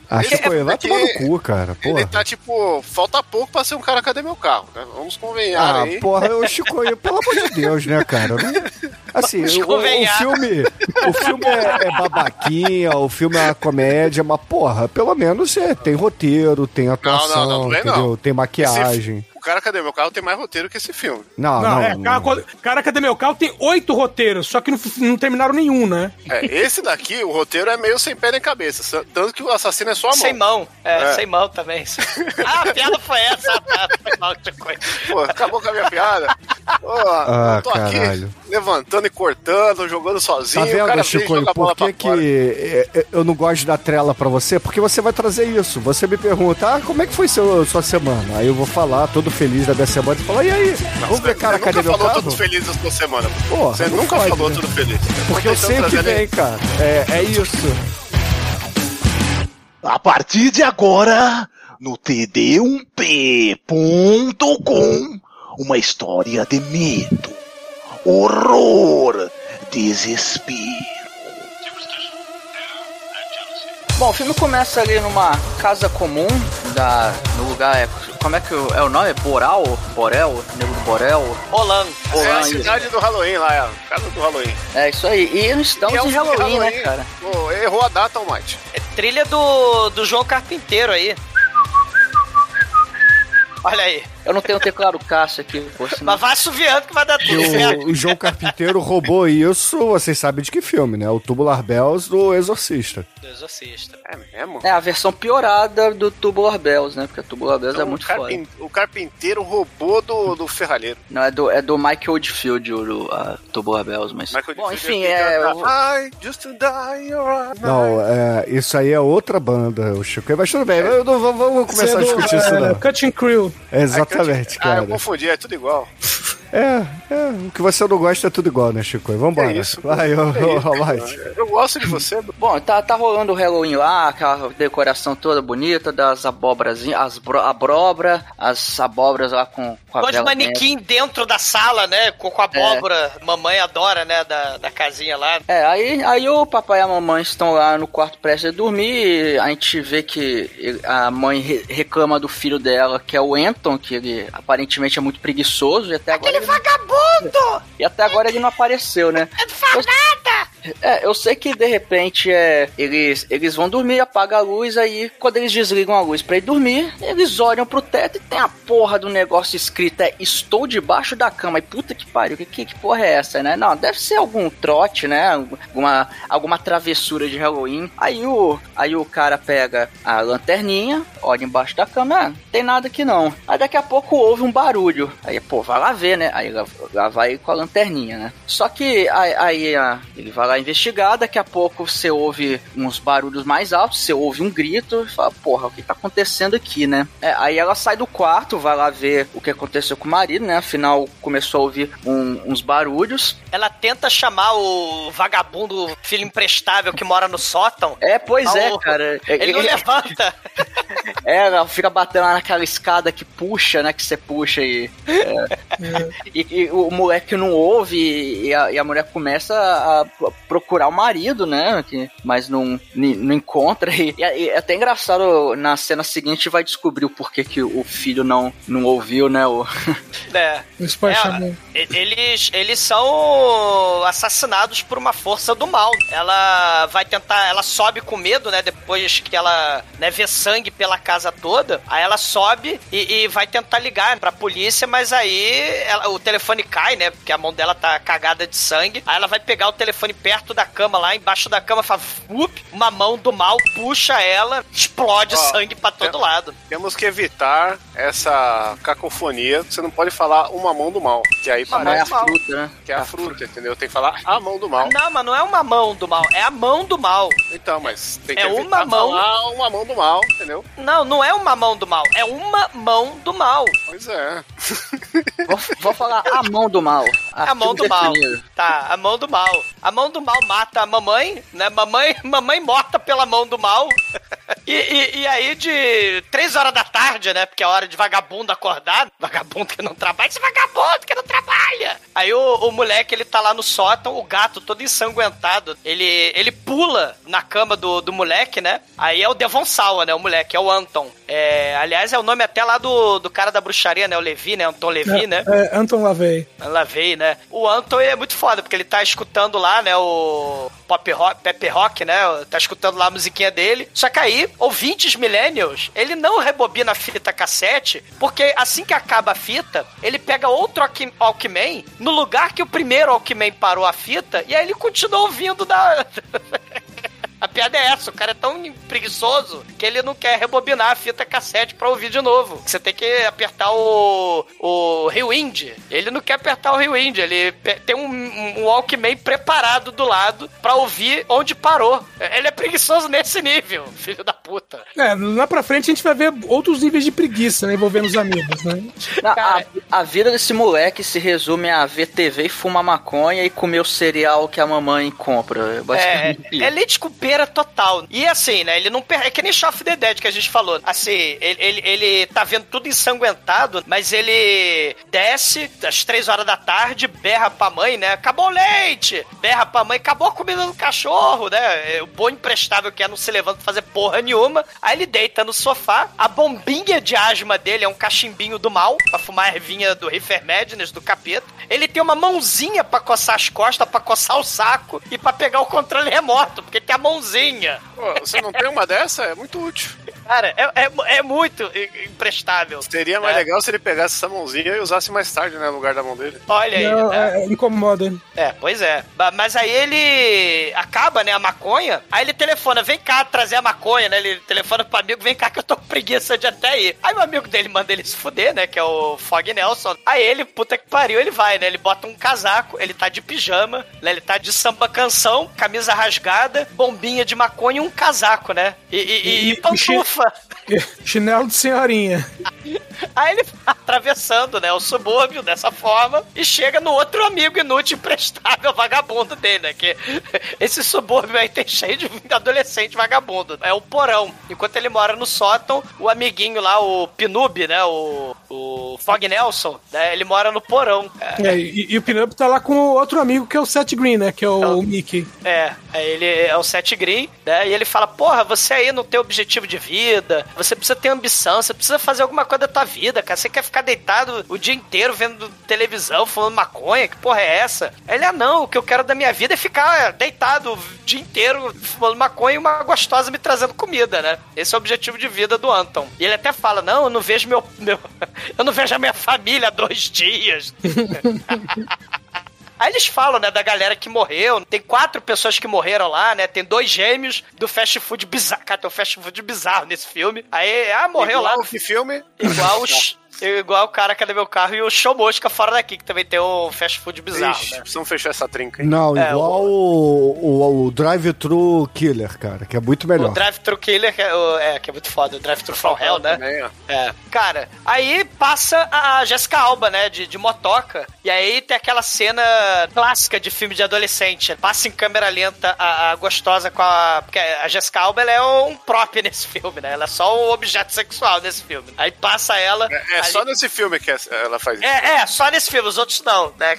Ah, esse- Chico, vai tomar no cu, cara. Ele Porra. tá tipo, falta pouco pra ser um cara Cadê Meu Carro, né? Vamos convenhar Ah, aí. porra, o Chico, pelo amor de Deus, né, cara? Assim, o, o filme, o filme é, é babaquinha, o filme é uma comédia, mas, porra, pelo menos é, tem roteiro, tem atuação, não, não é não. entendeu? Tem maquiagem. O cara Cadê Meu Carro tem mais roteiro que esse filme. Não, Não, não, é, não. cara, cara, cadê meu carro? Tem oito roteiros, só que não, não terminaram nenhum, né? É, esse daqui, o roteiro é meio sem pé nem cabeça. Tanto que o assassino é só a mão. Sem mão. É, É. sem mão também. Ah, a piada foi essa. Ah, tá. Foi mal, tipo, Pô, acabou com a minha piada. Pô, Ah, eu tô caralho. aqui levantando e cortando, jogando Tá sozinho. o vendo, cara vem e Chico, bola por que, que é, é, eu não gosto de dar trela pra você? Porque você vai trazer isso. Você me pergunta, ah, como é que foi seu, sua semana? Aí eu vou falar, todo feliz da minha semana, e falar, e aí? Vamos ver, cara, Você cadê nunca meu falou carro? tudo feliz da sua semana. Porra, Você nunca pode, falou né? tudo feliz. Porque eu tentando trazer venho, cara. É, é isso. A partir de agora, no td1p.com, uma história de medo, horror, desespero. Bom, o filme começa ali numa casa comum, da, no lugar, é, como é que o- é o nome? É Boral? Borel? Nego do Borel? Rolando. É a isso. cidade do Halloween lá, é a casa do Halloween. É isso aí. E nós estamos é um em de Halloween, né, cara? Pô, errou a data, Almighty. É trilha do, do João Carpinteiro aí. Olha aí. Eu não tenho teclado Cássio aqui, pô, senão... Mas vai assoviando que vai dar tudo certo. o, o João Carpinteiro roubou isso, vocês sabem de que filme, né? O Tubular Bells do Exorcista. Do Exorcista. É mesmo? É a versão piorada do Tubular Bells, né? Porque o Tubular Bells é Então, muito o, foda. carpin- o carpinteiro roubou do, do ferralheiro. Não, é do, é do Michael Oldfield, o, a Tubular Bells, mas... Michael Bom, enfim, é... vou- I just to die your Não, é, isso aí é outra banda, o Chico. Mas tudo bem, eu não, vamos, começar a Sendo, discutir isso, é, não. Cutting Crew. Exatamente, Ah, eu cara. confundi, é tudo igual. É, é, o que você não gosta é tudo igual, né, Chico? Vambora. É isso, Vai, ô, É isso. Eu gosto de você. Bom, tá, tá rolando o Halloween lá, aquela decoração toda bonita das abóborazinhas, as bro, abóbora, as abóboras lá com, com a Gosto de vela manequim dentro da sala, né? Com, com a abóbora. Mamãe adora, né? Da, da casinha lá. dentro. É, aí, aí o papai e a mamãe estão lá no quarto prestes a dormir e a gente vê que a mãe re- reclama do filho dela, que é o Anton, que ele aparentemente é muito preguiçoso e até agora... ele- Vagabundo! E até agora ele não apareceu, né? Não faz nada! É, eu sei que de repente é, eles, eles vão dormir, apaga a luz, aí quando eles desligam a luz pra ir dormir, eles olham pro teto e tem a porra do negócio escrito é Estou debaixo da cama. E puta que pariu, que, que, que porra é essa, né? Não, deve ser algum trote, né? Alguma, alguma travessura de Halloween. Aí o, aí o cara pega a lanterninha, olha embaixo da cama, ah, não tem nada aqui não. Aí daqui a pouco ouve um barulho. Aí, pô, vai lá ver, né? Aí lá, lá vai com a lanterninha, né? Só que aí, aí a- ele vai lá investigar, daqui a pouco você ouve uns barulhos mais altos, você ouve um grito e fala, porra, o que tá acontecendo aqui, né? É, aí ela sai do quarto, vai lá ver o que aconteceu com o marido, né? Afinal, começou a ouvir um- uns barulhos. Ela tenta chamar o vagabundo filho imprestável que mora no sótão. É, pois Ah, é, o- cara. Ele não levanta. É, ela fica batendo lá naquela escada que puxa, né? Que você puxa e. é. E, e o moleque não ouve e a, e a mulher começa a procurar o marido, né? Que, mas não, ni- não encontra. E, e é até engraçado, na cena seguinte vai descobrir o porquê que o filho não, não ouviu, né? O... É. É, Eles, eles são assassinados por uma força do mal. Ela vai tentar, ela sobe com medo, né? Depois que ela né, vê sangue pela casa toda, aí ela sobe e, e vai tentar ligar pra polícia, mas aí ela- o telefone cai, né? Porque a mão dela tá cagada de sangue. Aí ela vai pegar o telefone perto da cama, lá embaixo da cama, faz "Fup", uma mão do mal puxa ela, explode Ó, sangue pra todo é- lado. Temos que evitar essa cacofonia. Você não pode falar uma mão do mal, que aí Mas Não é a parece fruta, né? que é a fruta, entendeu? Tem que falar a mão do mal. Não, mas não é uma mão do mal, é a mão do mal. Então, mas tem que É uma mão. falar uma mão do mal, entendeu? Não, não é uma mão do mal, é uma mão do mal. Pois é. Vou, vou falar a mão do mal. A mão do mal. Tá, a mão do mal. A mão do mal mata a mamãe, né? Mamãe, mamãe morta pela mão do mal. E, e- e aí, de três horas da tarde, né? Porque é hora de vagabundo acordar. Vagabundo que não trabalha, esse vagabundo que não trabalha. Aí o, o moleque, ele tá lá no sótão, o gato todo ensanguentado. Ele, ele pula na cama do, do moleque, né? Aí é o Devon Sawa, né? O moleque, é o Anton. É, aliás, é o nome até lá do, do cara da bruxaria, né? O Levi, né? Anton Levi, né? É, Anton LaVey. Ela veio, né? O Anton é muito foda, porque ele tá escutando lá, né, o pop rock, Pepe Rock, né? Tá escutando lá a musiquinha dele. Só que aí, ouvintes millennials, ele não rebobina a fita cassete, porque assim que acaba a fita, ele pega outro Walk- Walkman no lugar que o primeiro Walkman parou a fita, e aí ele continua ouvindo da... A piada é essa, o cara é tão preguiçoso que ele não quer rebobinar a fita cassete pra ouvir de novo. Você tem que apertar o, o rewind. Ele não quer apertar o rewind, ele tem um, um Walkman preparado do lado pra ouvir onde parou. Ele é preguiçoso nesse nível, filho da puta. É, lá pra frente a gente vai ver outros níveis de preguiça, né, envolvendo os amigos, né? Não, a, a vida desse moleque se resume a ver TV e fumar maconha e comer o cereal que a mamãe compra. É, Basicamente é leite com pera total. E assim, né? Ele não. per- É que nem of the Dead que a gente falou. Assim, ele, ele, ele tá vendo tudo ensanguentado, mas ele desce às três horas da tarde, berra pra mãe, né? Acabou o leite! Berra pra mãe, acabou a comida do cachorro, né? É, O bom imprestável que é não se levanta pra fazer porra nenhuma. Aí ele deita no sofá, a bombinha de asma dele é um cachimbinho do mal, pra fumar ervinha do Reefer Madness, do capeta. Ele tem uma mãozinha pra coçar as costas, pra coçar o saco e pra pegar o controle remoto, porque tem a mãozinha. Pô, você não tem uma dessa? É muito útil. Cara, é, é, é muito imprestável. Seria mais É. legal se ele pegasse essa mãozinha e usasse mais tarde, né? No lugar da mão dele. Olha aí, Não, né? é, incomoda. É, pois é. Mas aí ele acaba, né, a maconha. Aí ele telefona, vem cá trazer a maconha, né? Ele telefona pro amigo, vem cá que eu tô com preguiça de até ir. Aí o amigo dele manda ele se fuder, né? Que é o Fog Nelson. Aí ele, puta que pariu, ele vai, né? Ele bota um casaco, ele tá de pijama, né? Ele tá de samba canção, camisa rasgada, bombinha de maconha e um casaco, né? E, e, e, E- pantufa. Chinelo de senhorinha. Aí ele vai atravessando, né, o subúrbio dessa forma e chega no outro amigo inútil, imprestável, vagabundo dele, né? Que esse subúrbio aí tem cheio de adolescente vagabundo. É o porão. Enquanto ele mora no sótão, o amiguinho lá, o Pinub, né? O, o Fog Nelson, né? Ele mora no porão. É, É, e, e o Pinup tá lá com o outro amigo que é o Seth Green, né? Que é o, Então- Mickey. É, aí ele é o Seth Green, né? E ele fala: Porra, você aí não tem objetivo de vida, você precisa ter ambição, você precisa fazer alguma coisa da tua vida, cara. Você quer ficar deitado o dia inteiro vendo televisão, fumando maconha? Que porra é essa? Ele, ah, não, o que eu quero da minha vida é ficar deitado o dia inteiro fumando maconha e uma gostosa me trazendo comida, né? Esse é o objetivo de vida do Anton. E ele até fala: Não, eu não vejo meu. meu eu não vejo a minha família há dois dias. Aí eles falam, né, da galera que morreu. Tem quatro pessoas que morreram lá, né? Tem dois gêmeos do fast food bizarro. Cara, tem um fast food bizarro nesse filme. Aí, ah, morreu Igual lá. que filme? Igual os. Igual o cara que é do meu carro e o show mosca fora daqui, que também tem um fast food bizarro, Ixi, né? precisamos fechar essa trinca, hein? Não, É, igual o, o o, o Drive-Thru Killer, cara, que é muito O melhor. Drive-Thru Killer, que é, o- é, que é muito foda. O Drive-Thru From Hell, né? Também, ó. É. Cara, aí passa a Jessica Alba, né, de, de motoca, e aí tem aquela cena clássica de filme de adolescente. Passa em câmera lenta a, a gostosa com a... Porque a Jessica Alba, ela é um prop nesse filme, né? Ela é só um objeto sexual nesse filme. Aí passa ela... É, é ali- só nesse filme que ela faz isso. É, é, só nesse filme, os outros não, né?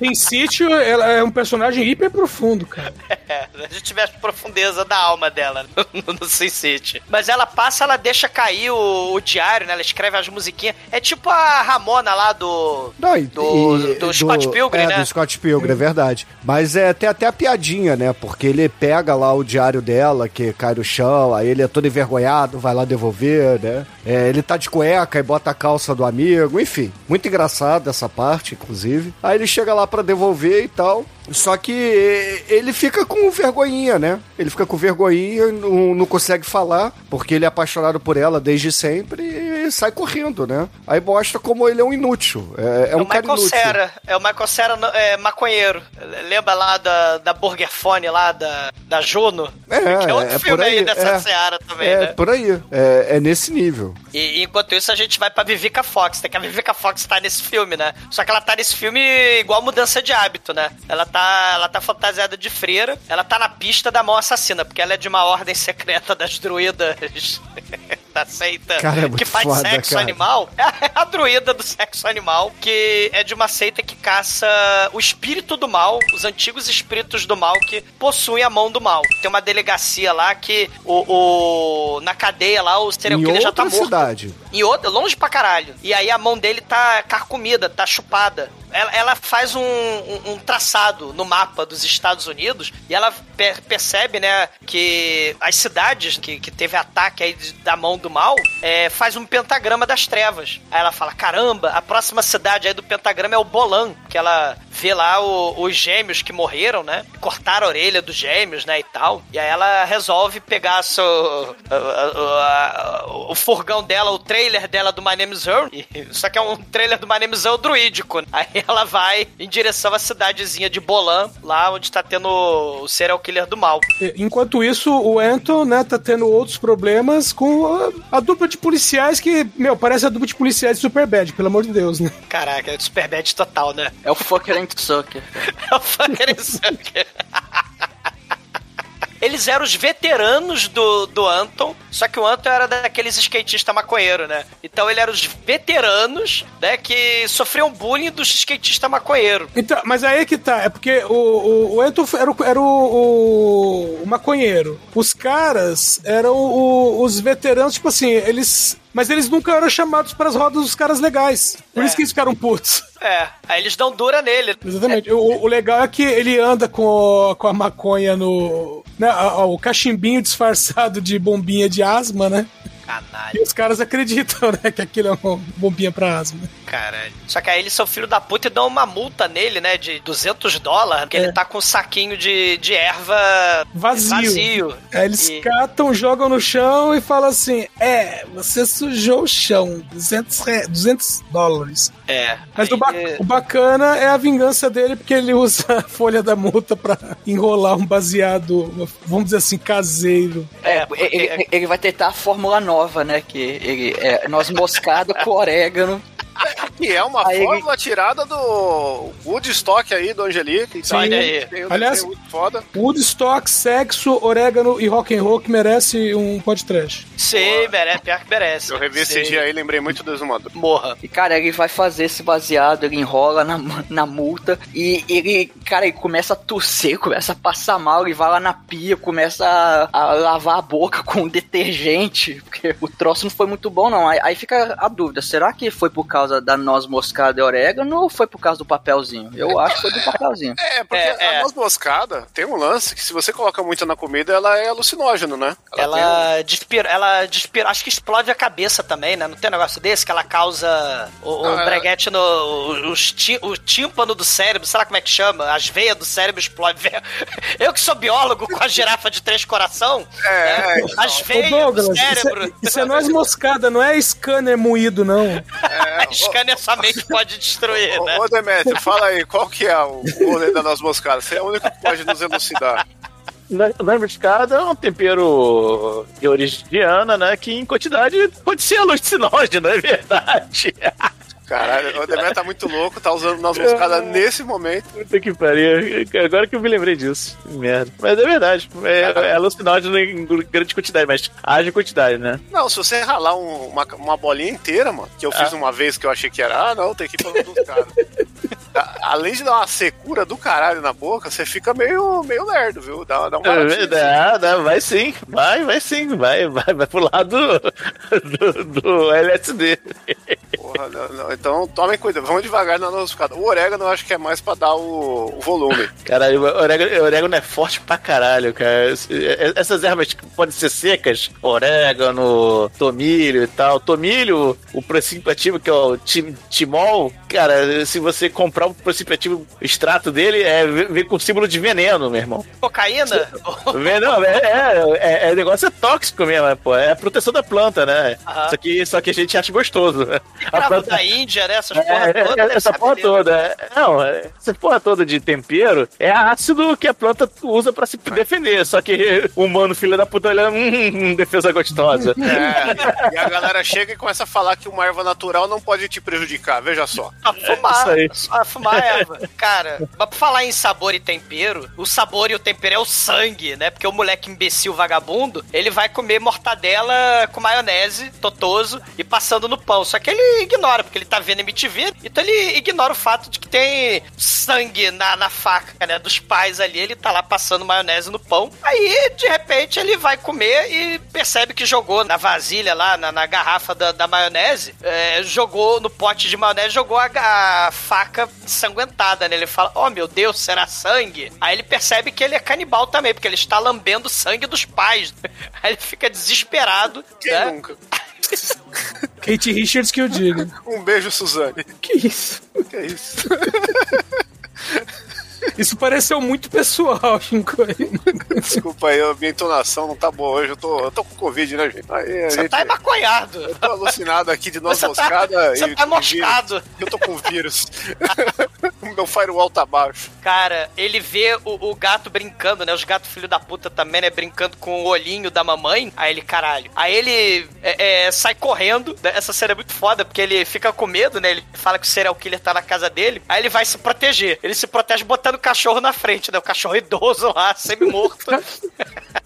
Em sítio, ela é um personagem hiper profundo, cara. É, a gente tivesse profundeza da alma dela no, no Sin City. Mas ela passa, ela deixa cair o, o diário, né? Ela escreve as musiquinhas. É tipo a Ramona lá do. Não, e- do, e- do Scott Pilgrim, é, né? do Scott Pilgrim, é verdade. Mas é, tem até a piadinha, né? Porque ele pega lá o diário dela, que cai no chão, aí ele é todo envergonhado, vai lá devolver, né? É, ele tá de cueca e bota a calça do amigo, enfim. Muito engraçado essa parte, inclusive. Aí ele chega lá pra devolver e tal. Só que ele fica com vergonhinha, né? Ele fica com vergonhinha, não, não consegue falar, porque ele é apaixonado por ela desde sempre e sai correndo, né? Aí mostra como ele é um inútil. É, é um o cara Michael inútil. Cera. É o Michael Cera é, maconheiro. Lembra lá da, da Burger Phone lá, da, da Juno? É, que é outro é filme aí, aí dessa é. seara também, É, né? por aí. É, é nesse nível. E enquanto isso, a gente vai pra Vivica Fox, né? Que a Vivica Fox tá nesse filme, né? Só que ela tá nesse filme igual mudança de hábito, né? Ela tá, ela tá fantasiada de freira, ela tá na pista da mão assassina, porque ela é de uma ordem secreta das druidas da seita Cara, é que faz foda, sexo cara. animal. É a druida do sexo animal, que é de uma seita que caça o espírito do mal, os antigos espíritos do mal que possuem a mão do mal. Tem uma delegacia lá que o, o- na cadeia lá o serial em killer já tá morto. cidade. E outra, longe pra caralho. E aí a mão dele tá carcomida, tá chupada. Ela, ela faz um, um- um traçado no mapa dos Estados Unidos e ela per- percebe, né, que as cidades que, que teve ataque aí da mão do mal é, faz um pentagrama das trevas. Aí ela fala: caramba, a próxima cidade aí do pentagrama é o Bolan, que ela vê lá o- os gêmeos que morreram, né? Cortaram a orelha dos gêmeos, né, e tal. E aí ela resolve pegar seu, a- a- o furgão dela, o trailer dela do My Name is Earl. Só que é um trailer do My Name is Earl druídico. né? Aí ela vai em direção à cidadezinha de Bolan, lá onde tá tendo o serial killer do mal. Enquanto isso, o Anton, né, tá tendo outros problemas com a, a dupla de policiais que, meu, parece a dupla de policiais de Superbad, pelo amor de Deus, né? Caraca, é super bad total, né? É o fucker and sucker. É o fucking sucker. Eles eram os veteranos do, do Anton, só que o Anton era daqueles skatistas maconheiro, né? Então ele era os veteranos, né, que sofriam bullying dos skatistas maconheiro. Então, mas aí é que tá, é porque o, o, o Anton era, o, era o, o maconheiro. Os caras eram o- os veteranos, tipo assim, eles. Mas eles nunca eram chamados para as rodas dos caras legais. Por É. isso que eles ficaram putos. É, aí eles dão dura nele. Exatamente. O, o legal é que ele anda com, com a maconha no. Né, o cachimbinho disfarçado de bombinha de asma, né? Canalha, E os caras acreditam, né, que aquilo é uma bombinha pra asma. caralho. Só que aí eles são filho da puta e dão uma multa nele, né, de 200 dólares, porque ele tá com um saquinho de, de erva Vazio. vazio. Aí eles E- catam, jogam no chão e falam assim: É, você sujou o chão, 200, re- 200 dólares. É. Mas aí- o, ba- o bacana é a vingança dele, porque ele usa a folha da multa pra enrolar um baseado, vamos dizer assim, caseiro. É, porque- Ele, ele vai tentar a fórmula nova, né? Que ele é noz moscada com orégano. E é uma Aí fórmula tirada do Woodstock aí, do Angelique. Então, Olha aí. Tem Aliás- foda. Woodstock, sexo, orégano e rock and roll que merece um podcast. Sim, merece, pior que merece. Eu revi esse Sim. dia aí, lembrei muito do Exumador. Morra. E, cara, ele vai fazer esse baseado, ele enrola na, na multa e ele, cara, ele começa a tossir, começa a passar mal, ele vai lá na pia, começa a, a lavar a boca com detergente, porque o troço não foi muito bom, não. Aí, aí fica a dúvida, será que foi por causa da noz moscada e orégano ou foi por causa do papelzinho? Eu acho que foi do papelzinho. É, porque É, é. a noz moscada tem um lance que se você coloca muito na comida, ela é alucinógeno, né? tem Ela despira, ela despira, acho que explode a cabeça também, né? Não tem um negócio desse que ela causa o, o Ah, é. breguete no o, o tímpano do cérebro, sei lá como é que chama, as veias do cérebro explodem. Eu que sou biólogo com a girafa de três coração, É, né? é, então. as veias Douglas, do isso cérebro. é, isso é noz moscada, não é scanner moído, não. É, Scanner a sua mente pode destruir, né? Ô, ô Demetrio, fala aí, qual que é o rolê da noz moscada? Você é o único que pode nos elucidar. Moscada é um tempero de origem indiana, né? Que em quantidade pode ser alucinógeno, é verdade. Caralho, o Demetrio tá muito louco, tá usando noz moscada nesse momento. Puta que pariu. Agora que eu me lembrei disso. Merda. Mas é verdade. É, é alucinógeno em grande quantidade, mas haja quantidade, né? Não, se você ralar um- uma, uma bolinha inteira, mano, que eu fiz Ah. uma vez que eu achei que era, ah, não, tem que ir pra dos caras. Além de dar uma secura do caralho na boca, você fica meio, meio lerdo, viu? Dá, dá um. Dá, dá, vai sim. Vai, vai sim. Vai, vai, vai pro lado do, do LSD. Porra, não, não. Então tomem cuidado, vamos devagar na moscada. O orégano eu acho que é mais pra dar o, o volume. Caralho, o orégano, o orégano é forte pra caralho, cara. Essas ervas que podem ser secas, orégano, tomilho e tal. Tomilho, o princípio ativo que é o tim- timol, cara, se você comprar o princípio ativo, o extrato dele, é, vem com símbolo de veneno, meu irmão. Cocaína? Veneno, é, é, é, é negócio é tóxico mesmo, é, pô. É a proteção da planta, né? Aham. Só, que, só que a gente acha gostoso. A planta- da Índia, né? Essas é, porra é, toda. é, essa porra toda. é- Não, é- essa porra toda de tempero é ácido que a planta usa pra se defender. Só que o humano, filho da puta, olha, hum, defesa gostosa. É, e a galera chega e começa a falar que uma erva natural não pode te prejudicar, veja só. A fumar, isso a erva. Cara, mas pra falar em sabor e tempero, o sabor e o tempero é o sangue, né? Porque o moleque imbecil vagabundo, ele vai comer mortadela com maionese, totoso, e passando no pão. Só que ele ignora, porque ele tá vendo MTV, então ele ignora o fato de que tem sangue na, na faca, né? Dos pais ali, ele tá lá passando maionese no pão. Aí, de repente, ele vai comer e percebe que jogou na vasilha lá, na, na garrafa da, da maionese, é, jogou no pote de maionese, jogou a, a faca ensanguentada, né? Ele fala, oh meu Deus, será sangue? Aí ele percebe que ele é canibal também, porque ele está lambendo o sangue dos pais. Aí ele fica desesperado, Quem né? nunca? Kate Richards que eu digo. Um beijo, Suzane. Que isso? Que é isso? Isso pareceu muito pessoal, Shinkoi. Desculpa aí, a minha entonação não tá boa hoje. Eu tô, eu tô com Covid, né, gente? Aí Você gente... tá emaconhado. Eu tô alucinado aqui de noz Você tá- moscada você tá com moscado. Eu tô com vírus. o meu firewall tá baixo. Cara, ele vê o, o gato brincando, né? Os gatos filho da puta também, né? Brincando com o olhinho da mamãe. Aí ele, caralho. Aí ele é, é, sai correndo. Essa cena é muito foda, porque ele fica com medo, né? Ele fala que o serial killer tá na casa dele. Aí ele vai se proteger. Ele se protege botando o cachorro na frente, né? O cachorro idoso lá, semi-morto.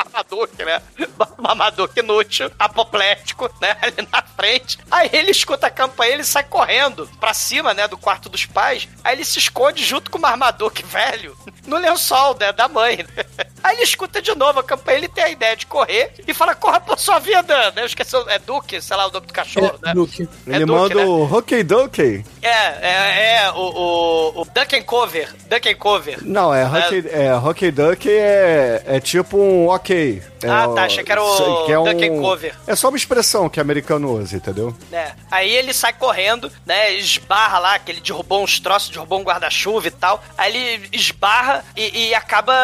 O Marmaduke, né? Marmaduke inútil, apoplético, né? Ali na frente. Aí ele escuta a campainha, ele sai correndo pra cima, né? Do quarto dos pais. Aí ele se esconde junto com o Marmaduke velho no lençol, né? Da mãe. Aí ele escuta de novo a campainha, ele tem a ideia de correr e fala, corra por sua vida, né? Eu esqueci, é Duke, sei lá o nome do cachorro, né? Duke. É Ele Duke, manda né? o Hockey Donkey. É, é, é, o, o, o Duck and Cover, Duck and Cover. Não, é Hockey, é, Hockey Donkey é, é tipo um ok. É Ah, tá, achei que era o que é and Cover. É só uma expressão que americano usa, entendeu? né? Aí ele sai correndo, né? Esbarra lá, que ele derrubou uns troços, derrubou um guarda-chuva e tal. Aí ele esbarra e, e acaba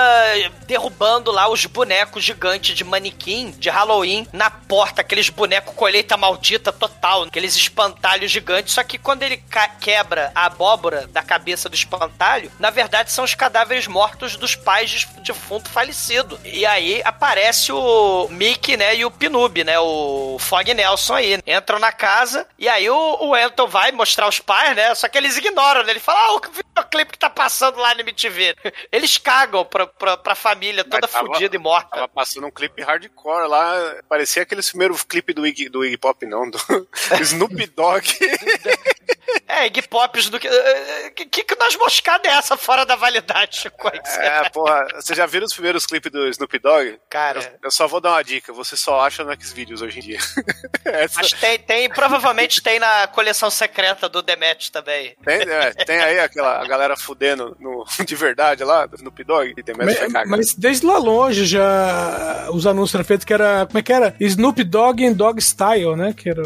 derrubando lá os bonecos gigantes de manequim de Halloween na porta, aqueles bonecos colheita maldita total, aqueles espantalhos gigantes. Só que quando ele quebra a abóbora da cabeça do espantalho, na verdade são os cadáveres mortos dos pais de defunto falecido. E aí aparece o Mickey, né, e o Pinoob, né, o Fog Nelson aí. Entram na casa e aí o, o Elton vai mostrar os pais, né, só que eles ignoram, né, ele fala, ah, o videoclipe que tá passando lá no MTV. Eles cagam pra, pra, pra família toda tava- fodida e morta. Tava passando um clipe hardcore lá. Parecia aqueles primeiros clipes do Iggy, do Iggy Pop, não. Do Snoop Dogg. É, Iggy Pops do que... eh, Que, que, que nós moscada é essa fora da validade, Chico? É, porra. Você já viram os primeiros clipes do Snoop Dogg? Cara... Eu, eu só vou dar uma dica. Você só acha no Xvideos hoje em dia. Essa- Mas tem, tem, provavelmente tem na coleção secreta do Demet também. Tem, é, tem aí aquela a galera fudendo no, de verdade lá, do Snoop Dogg, e tem mais Mas, cagar. mas desde lá longe já os anúncios eram feitos que era. Como é que era? Snoop Dogg em Dog Style, né? Que era.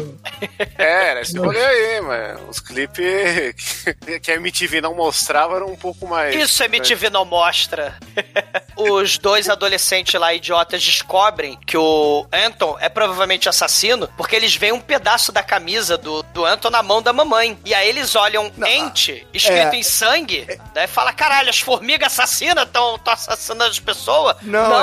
É, era esse rolê aí, mano. Os clipes que, a MTV não mostrava eram um pouco mais. Isso a MTV não mostra. os dois adolescentes lá, idiotas, descobrem que o Anton é provavelmente assassino porque eles veem um pedaço da camisa do, do Anton na mão da mamãe. E aí eles olham ente escrito é- em sangue, né? E fala: caralho, as formigas assassinas estão assassinando as pessoas?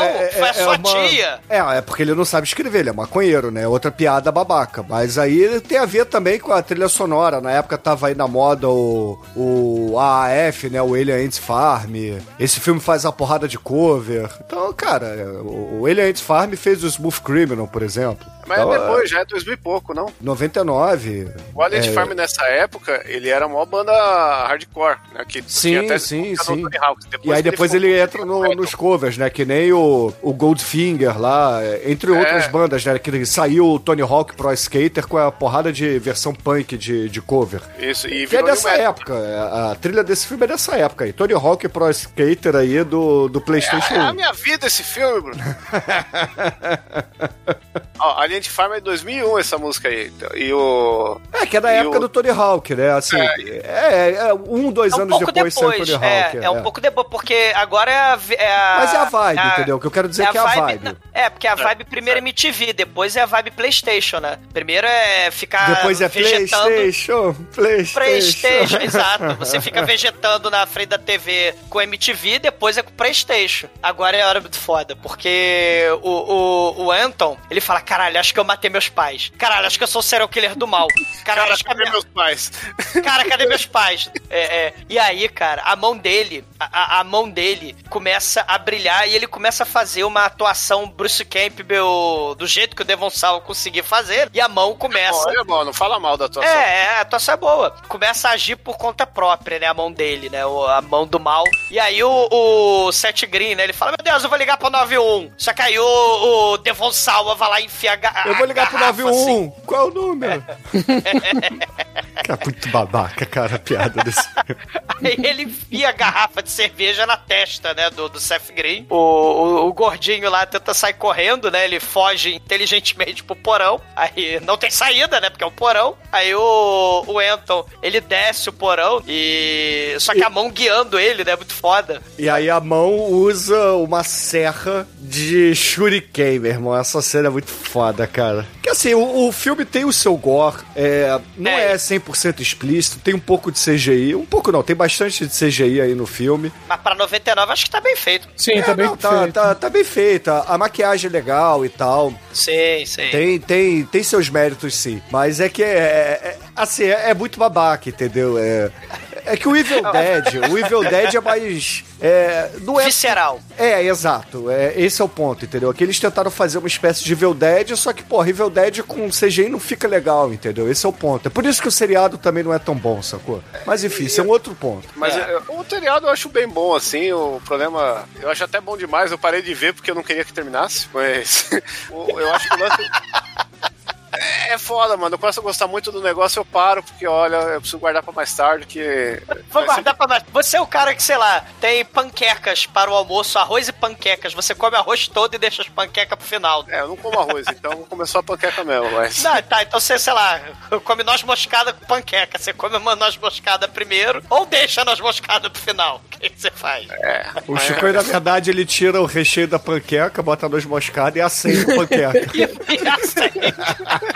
é- foi a é- é sua uma- tia. É, é porque ele não sabe escrever, ele é maconheiro, né? Outra piada babaca. Mas aí tem a ver também com a trilha sonora. Na época tava aí na moda o, o AAF, né? O Alien Ants Farm. Esse filme faz a porrada de cover. Então, cara, o, o Alien Ants Farm fez o Smooth Criminal, por exemplo. Mas Então, é depois, já é 2000 e pouco, não? 99. O Alien é, Farm nessa época, ele era uma banda hardcore, né? Que Sim, até sim, sim. E aí depois ficou- ele entra no- nos covers, né? Que nem o, o Goldfinger lá, entre outras bandas, né? Que saiu o Tony Hawk Pro Skater com a porrada de versão punk de, de cover. Isso, e Que é dessa época, a, a trilha desse filme é dessa época aí. Tony Hawk Pro Skater aí do, do Playstation É a 1. minha vida esse filme, Bruno. Ó, Alien Farm é de 2001 essa música aí. Então, E o... É, que é da E época o- do Tony Hawk, né? Assim, é, é, um, dois É um anos pouco depois, saiu o depois, Tony é, Hawk. é, um pouco depois, porque agora é a. É a Mas é a vibe, a- entendeu? O que eu quero dizer é que é a vibe. não, É, porque a vibe primeiro é MTV, depois é a vibe PlayStation, né? Primeiro é ficar Depois é vegetando. Playstation, Playstation. PlayStation, exato. Você fica vegetando na frente da TV com MTV, depois é com PlayStation. Agora é a hora muito foda, porque o, o, o Anton, ele fala: caralho, acho que eu matei meus pais. Caralho, acho que eu sou o serial killer do mal. Caralho, Cara, acho que cadê minha... meus pais? Cara, cadê meus pais? É, é. E aí, cara, a mão dele, a, a- mão dele começa a brilhar e ele começa a fazer uma atuação Bruce Campbell do jeito que o Devon Sawa conseguia fazer. E a mão começa. Olha, bom, não fala mal da atuação. É, é, a atuação é boa. Começa a agir por conta própria, né? A mão dele, né? A mão do mal. E aí o, o Seth Green, né? Ele fala: Meu Deus, eu vou ligar pro 91. Só que aí o, o Devon Sawa vai lá e enfia a ga- Eu vou ligar pro a garrafa, 91. assim. Qual é o número? cara, muito babaca, cara, a piada desse. Aí ele enfia a garrafa de cerveja na testa, né, do, do Seth Green. O, o, o gordinho lá tenta sair correndo, né, ele foge inteligentemente pro porão. Aí não tem saída, né, porque é um porão. Aí o, o Anton, ele desce o porão e... Só que a mão guiando ele, né, muito foda. E aí a mão usa uma serra de shuriken, meu irmão. Essa cena é muito foda, cara. Que assim, o, o filme tem o seu gore, é, não é, 100% explícito, tem um pouco de CGI. Um pouco não, tem bastante de CGI aí no filme. Mas pra 99 acho que tá bem feito. Sim, tá É, bem não, tá, feito. tá, tá bem feita. A maquiagem é legal e tal. Sim, sim. Tem, tem, tem seus méritos, sim. Mas é que é, é- é- assim, é, é muito babaca, entendeu? É, é que o Evil Dead, o Evil Dead é mais. É, não é, Visceral. é, exato. É, esse é o ponto, entendeu? Aqui eles tentaram fazer uma espécie de Evil Dead, só que, pô, Evil Dead com CGI não fica legal, entendeu? Esse é o ponto. É por isso que o seriado também não é tão bom, sacou? Mas enfim, isso é um outro ponto. Mas é, o seriado eu acho bem bom, assim. O problema. Eu acho até bom demais. Eu parei de ver porque eu não queria que terminasse. Mas. eu acho que o lance. É foda, mano. Eu começo a gostar muito do negócio, eu paro, porque olha, eu preciso guardar pra mais tarde, que. Vou guardar pra nós. Você é o cara que, sei lá, tem panquecas para o almoço, arroz e panquecas. Você come arroz todo e deixa as panquecas pro final. É, eu não como arroz, então começou a panqueca mesmo, mas. Não, tá, então você, sei lá, come noz moscada com panqueca. Você come uma noz moscada primeiro ou deixa a noz moscada pro final. O que você faz? É. O Chico, na verdade, ele tira o recheio da panqueca, bota a noz moscada e acende a panqueca. E, e assim,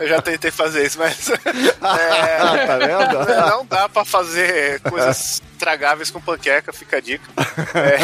Eu já tentei fazer isso, mas. Ah, É, tá vendo? não dá pra fazer coisas tragáveis com panqueca, fica a dica. É.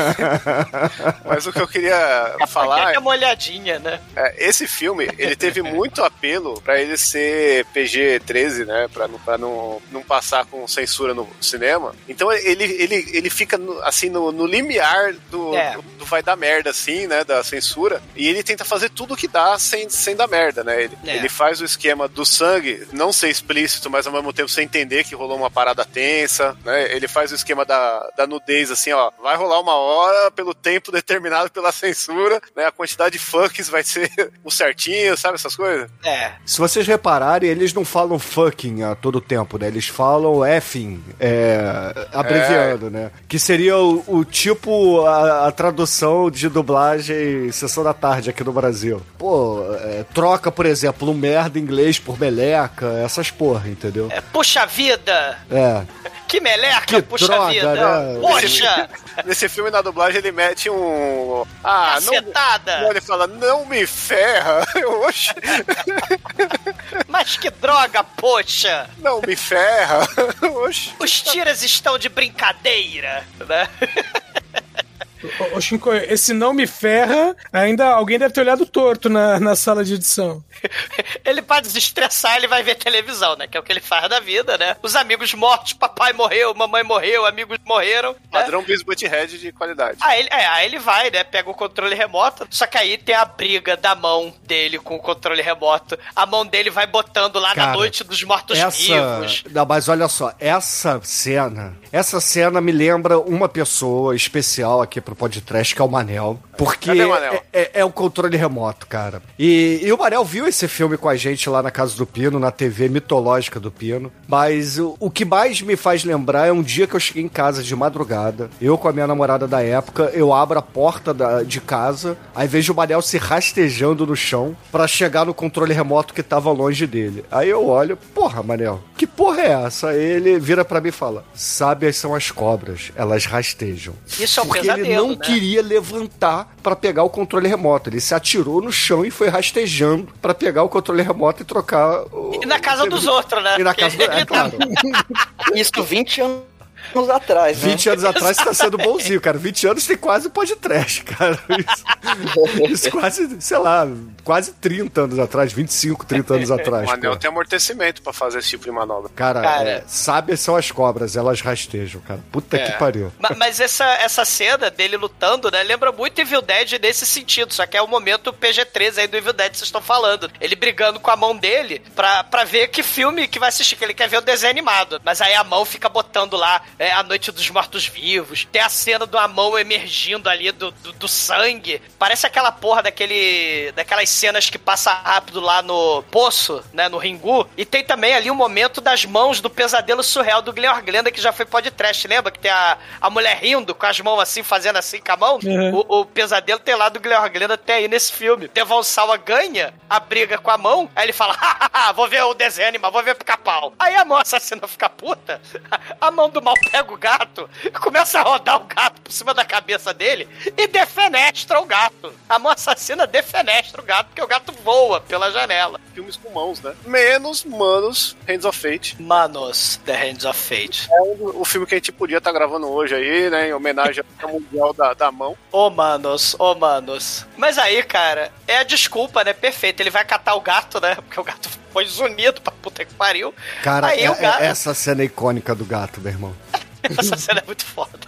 Mas o que eu queria a falar panqueca é molhadinha, né? É, esse filme, ele teve muito apelo pra ele ser PG-13, né? Pra, não, pra não, não passar com censura no cinema. Então ele, ele, ele fica, no- assim, no, no limiar do, É. do, do vai dar merda, assim, né? Da censura. E ele tenta fazer tudo que dá sem, sem dar merda, né? Ele, É. ele faz o esquema do sangue não ser explícito, mas ao mesmo tempo você entender que rolou uma parada tensa, né? Ele faz o esquema da, da nudez, assim, ó. Vai rolar uma hora pelo tempo determinado pela censura, né? A quantidade de fucks vai ser o certinho, sabe? Essas coisas. É. Se vocês repararem, eles não falam fucking a todo tempo, né? Eles falam effing, é, abreviando, né? Que seria o, o tipo, a, a tradução de dublagem Sessão da Tarde aqui no Brasil. Pô, é, troca, por exemplo, um merda em inglês por meleca, essas porra, entendeu? É, Puxa vida! É. Que meleca, Que puxa droga, vida! né? Poxa! nesse filme, na dublagem, ele mete um. Ah, não. Cacetada. Não, ele fala, não me ferra. Oxe, Mas que droga, poxa! não me ferra. Oxe. Os tiras estão de brincadeira, né? Ô, Shinko, esse não me ferra, ainda alguém deve ter olhado torto na, na sala de edição. Ele, pra desestressar, ele vai ver televisão, né? Que é o que ele faz da vida, né? Os amigos mortos, papai morreu, mamãe morreu, amigos morreram. né? Padrão Beavis Butthead de qualidade. Aí, ele- é, aí ele vai, né? Pega o controle remoto. Só que aí tem a briga da mão dele com o controle remoto. A mão dele vai botando lá na Cara, noite dos mortos-vivos. Essa. Não, mas olha só, essa cena. Essa cena me lembra uma pessoa especial aqui pro podcast, que é o Manel. Porque Cadê o Manel? É, é- é o controle remoto, cara. E, e o Manel viu esse filme com a gente lá na casa do Pino, na TV mitológica do Pino. Mas o, o que mais me faz lembrar é um dia que eu cheguei em casa de madrugada, eu com a minha namorada da época, eu abro a porta da- de casa, aí vejo o Manel se rastejando no chão pra chegar no controle remoto que tava longe dele. Aí eu olho, porra, Manel, que porra é essa? Aí ele vira pra mim e fala: Sábias são as cobras, elas rastejam. Isso é um Porque pesadelo, ele não né? queria levantar pra pegar o controle remoto. Ele se atirou no chão e foi rastejando pra pegar o controle remoto e trocar o. E na casa o- dos outros, né? E na casa do. É, tá- claro. Isso 20 anos atrás, né? 20 anos atrás você tá sendo bonzinho, cara. 20 anos tem quase podcast, cara. Isso, isso quase, sei lá, quase 30 anos atrás, 25, 30 anos atrás. O anel tem amortecimento pra fazer esse tipo de manobra. Cara, Cara. é, sábias são as cobras, elas rastejam, cara. Puta É. que pariu. Ma- Mas essa, essa cena dele lutando, né, lembra muito Evil Dead nesse sentido, só que é o momento PG-13 aí do Evil Dead que vocês estão falando. Ele brigando com a mão dele pra, pra ver que filme que vai assistir, que ele quer ver o desenho animado. Mas aí a mão fica botando lá é, A Noite dos Mortos-Vivos, tem a cena de uma mão emergindo ali do, do, do sangue. Parece aquela porra daquele, daquelas cenas que passa rápido lá no poço, né, no Ringu. E tem também ali o momento das mãos do pesadelo surreal do Glenn Glenda, que já foi podcast, lembra? Que tem a, a mulher rindo com as mãos assim, fazendo assim com a mão. Uhum. O, o pesadelo tem lá do Glenn Glenda, tem aí nesse filme. Devon Sawa ganha a briga com a mão, aí ele fala, vou ver o desenho animal, vou ver pica-pau. Aí a mão assassina fica puta, a mão do mal pega o gato, começa a rodar o gato por cima da cabeça dele e defenestra o gato. A mão assassina defenestra o gato, porque o gato voa pela janela. Filmes com mãos, né? Menos Manos, Hands of Fate. Manos, The Hands of Fate. É o filme que a gente podia estar gravando hoje aí, né? Em homenagem ao Mundial da, da Mão. Ô, manos, ô, manos. Mas aí, cara, é a desculpa, né? Perfeito. Ele vai catar o gato, né? Porque o gato foi zunido pra puta que pariu. Cara, é- o gato... é- essa cena é icônica do gato, meu irmão. Essa cena é muito foda.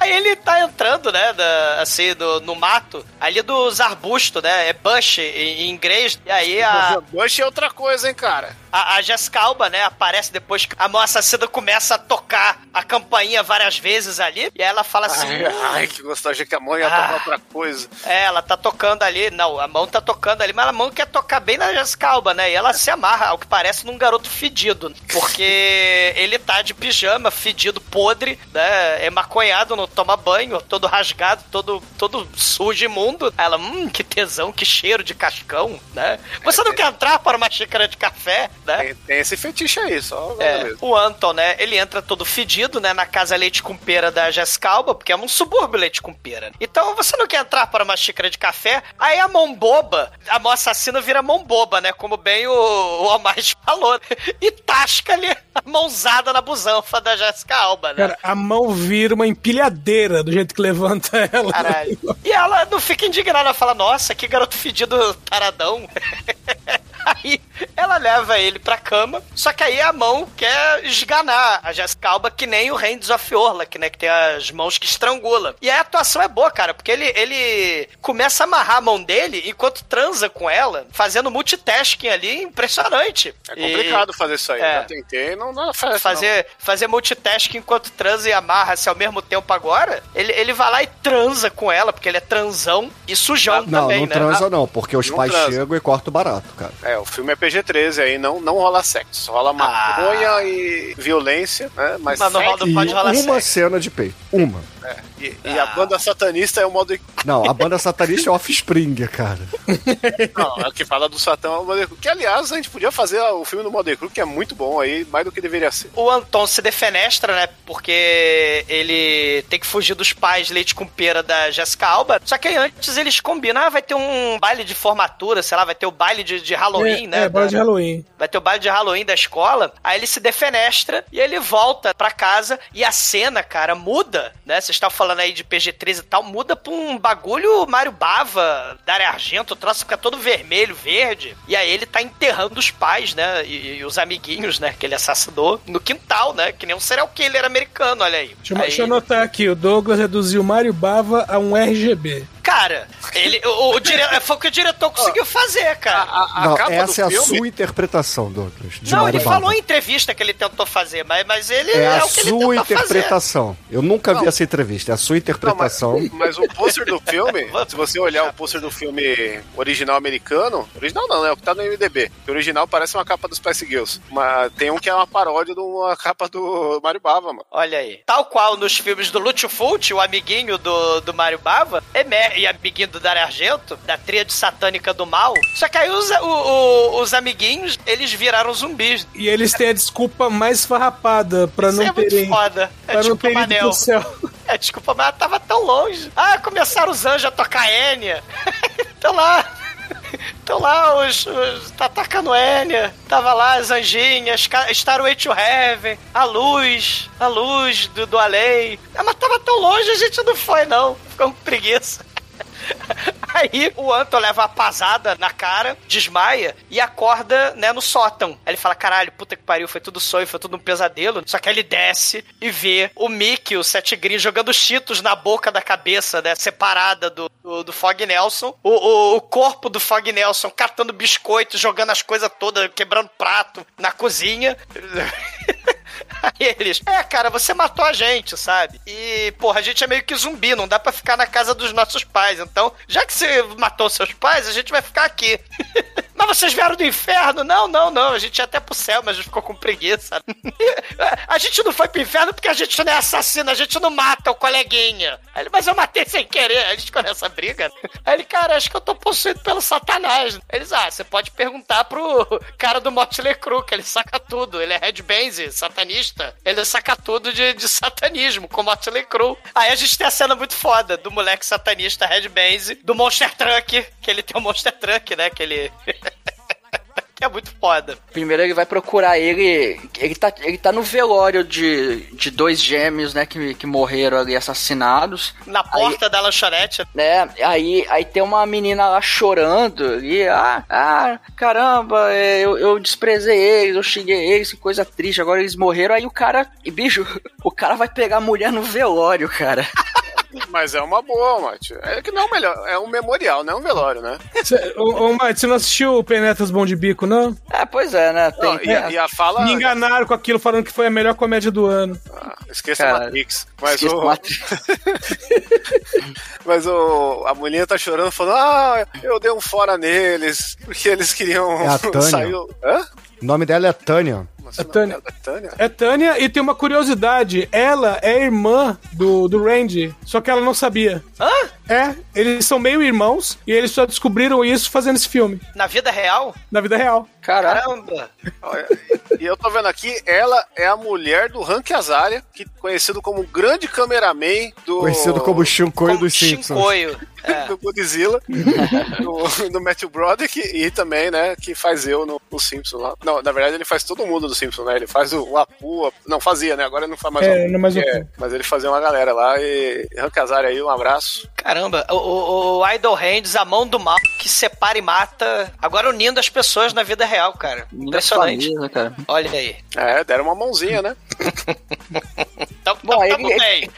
Aí ele tá entrando, né, da- assim, do- no mato, ali dos arbustos, né, é bush em, em inglês, e aí a, Bush é outra coisa, hein, cara? a, a Jessica Alba, né, aparece depois que a mão assassina começa a tocar a campainha várias vezes ali, e aí ela fala assim... Ai, ai, que gostoso, que a mão ia Ah. tocar outra coisa. É, ela tá tocando ali. Não, a mão tá tocando ali, mas a mão quer tocar bem na Jessica Alba, né? E ela se amarra, ao que parece, num garoto fedido. Porque ele tá de pijama, fedido, podre, né? É maconhado, não toma banho, todo rasgado, todo, todo sujo, imundo. Ela, hum, que tesão, que cheiro de cascão, né? Você não quer entrar para uma xícara de café, né? Tem, tem esse fetiche aí, só É, mesmo. o Anton, né? Ele entra todo fedido, né? Na casa leite com pera da Jessica Alba, porque é um subúrbio leite com pera. Então você não quer entrar para uma xícara de café? Aí a mão boba, a mão assassina vira mão boba, né? Como bem o, o Almighty falou. E tasca ali a mãozada na busanfa da Jessica Alba, né? Cara, a mão vira uma empilhadeira do jeito que levanta ela. Caralho. E ela não fica indignada, ela fala, nossa, que garoto fedido taradão. Aí ela leva ele pra cama, só que aí a mão quer esganar a Jessica Alba, que nem o Hands of Orlac, né? Que tem as mãos que estrangula. E a atuação é boa, cara, porque ele, ele começa a amarrar a mão dele enquanto transa com ela, fazendo multitasking ali, impressionante. É complicado fazer isso aí. É. Já tentei, não dá certo. Fazer, fazer multitasking enquanto transa e amarra-se ao mesmo tempo agora, ele, ele vai lá e transa com ela, porque ele é transão e sujão Não, também, não né? transa não, porque os Não pais transa. chegam e cortam barato, cara. não. É, o filme é PG-13 aí, não, não rola sexo. Rola maconha Ah. e violência, né? Mas, Mas não rola- pode rolar uma sexo. cena de peito. Uma. é, e, e a banda satanista é o modo. Não, a banda satanista é Offspring, cara. Não, a que fala do Satã é o modo. Que aliás, a gente podia fazer o filme do Crew, que é muito bom aí, mais do que deveria ser. O Anton se defenestra, né? Porque ele tem que fugir dos pais leite com pera da Jessica Alba. Só que aí antes eles combinam, ah, vai ter um baile de formatura, sei lá, vai ter o baile de, de Halloween, é, né? É, da- de Halloween. Vai ter o baile de Halloween da escola. Aí ele se defenestra e ele volta pra casa. E a cena, cara, muda, né? Vocês estavam falando aí de PG-13 e tal. Muda pra um bagulho Mário Bava, Dario Argento. O troço fica todo vermelho, verde. E aí ele tá enterrando os pais, né? E, e os amiguinhos, né? Que ele assassinou no quintal, né? Que nem um serial killer americano, olha aí. Deixa, eu- Aí- deixa eu anotar aqui, o Douglas reduziu Mário Bava a um RGB. Cara, ele, o, o dire... foi o que o diretor conseguiu fazer, cara. A, a não, capa essa é a filme. sua interpretação, Douglas. de Não, Mario ele falou em entrevista que ele tentou fazer, mas, mas ele É é, a o que ele sua tentou fazer. interpretação. Eu nunca vi Não. essa entrevista. É a sua Não, interpretação. mas, mas o pôster do filme, se você olhar o pôster do filme original americano, original não, né? O que tá no MDB. O original parece uma capa dos Spice Girls. Mas tem um que é uma paródia de uma capa do Mario Bava, mano. Olha aí. Tal qual nos filmes do Fulci, o amiguinho do, do Mario Bava, é me- e amiguinho do Dario Argento, da tríade satânica do mal. Só que aí os, o- o- os amiguinhos, eles viraram zumbis. E eles têm a desculpa mais farrapada pra Isso não é muito terem. foda. É Pra não desculpa, terem ido Manel. pro céu. É, desculpa, mas tava tão longe. Ah, começaram os anjos a tocar Enya. Tão lá. Tão lá os, os. Tá tocando Enya. Tava lá as anjinhas. Starway to Heaven. A luz. A luz do, do além. Ah, mas tava tão longe, a gente não foi, não. Ficou com preguiça. Aí o Anton leva a pasada na cara, desmaia e acorda, né, no sótão. Aí ele fala: caralho, puta que pariu, foi tudo sonho, foi tudo um pesadelo. Só que aí ele desce e vê o Mickey, o Sete Green, jogando cheetos na boca da cabeça, né, separada do, do, do Fog Nelson. O, o, o corpo do Fog Nelson catando biscoito, jogando as coisas todas, quebrando prato na cozinha. Aí eles, é, cara, você matou a gente, sabe? E, porra, a gente é meio que zumbi, não dá pra ficar na casa dos nossos pais. Então, já que você matou seus pais, a gente vai ficar aqui. mas vocês vieram do inferno? Não, não, não. A gente ia até pro céu, mas a gente ficou com preguiça. a gente não foi pro inferno porque a gente não é assassino, a gente não mata o coleguinha. Aí ele, mas eu matei sem querer. Aí a gente ficou nessa briga. Aí ele, cara, acho que eu tô possuído pelo satanás. Eles, ah, você pode perguntar pro cara do Motley Crue, que ele saca tudo. Ele é headbase, satanista. Ele saca tudo de, de satanismo, com Motley Crue. Aí a gente tem a cena muito foda do moleque satanista headbase, do Monster Truck, que ele tem o Monster Truck, né, que ele... é muito foda. Primeiro ele vai procurar ele. Ele tá, ele tá no velório de, de dois gêmeos, né? Que, que morreram ali assassinados. Na porta da lanchonete. né? Aí, aí tem uma menina lá chorando e ah, ah caramba, é, eu, eu desprezei eles, eu xinguei eles, que coisa triste, agora eles morreram. Aí o cara, e bicho, o cara vai pegar a mulher no velório, cara. Mas é uma boa, Mate. É que não é o melhor. É um memorial, não é um velório, né? Cê, ô, ô, Mate, você não assistiu o Penetras Bom de Bico, não? É, pois é, né? Tem, Não, e, a- e a fala. Me enganaram com aquilo, falando que foi a melhor comédia do ano. Ah, esqueça Cara, Matrix. Mas esqueça o. Matrix. Mas o, a mulher tá chorando, falando: Ah, eu dei um fora neles, porque eles queriam É a Tânia. sair. Hã? O nome dela é Tânia. Nossa, A Tânia. não, é Tânia? É Tânia, e tem uma curiosidade: ela é irmã do, do Randy, só que ela não sabia. Hã? É, eles são meio irmãos e eles só descobriram isso fazendo esse filme, Na vida real? na vida real. Caramba. E eu tô vendo aqui, ela é a mulher do Hank Azaria, que conhecido como grande cameraman do. Conhecido como Shinkoio Como dos Simpsons. Shinkoio. É. do Godzilla, do, do Matthew Broderick e também, né, que faz eu no, no Simpsons lá. Não, na verdade ele faz todo mundo do Simpsons, né? Ele faz o, o Apu, não fazia, né? Agora ele não faz mais É, o não mais o é. Mas ele fazia uma galera lá e Azaria aí, um abraço. Caramba, o, o, o Idol Hands, a mão do mal que separa e mata, agora unindo as pessoas na vida real, cara. Impressionante. Família, né, cara? Olha aí. É, deram uma mãozinha, né? Então, Bom, bem.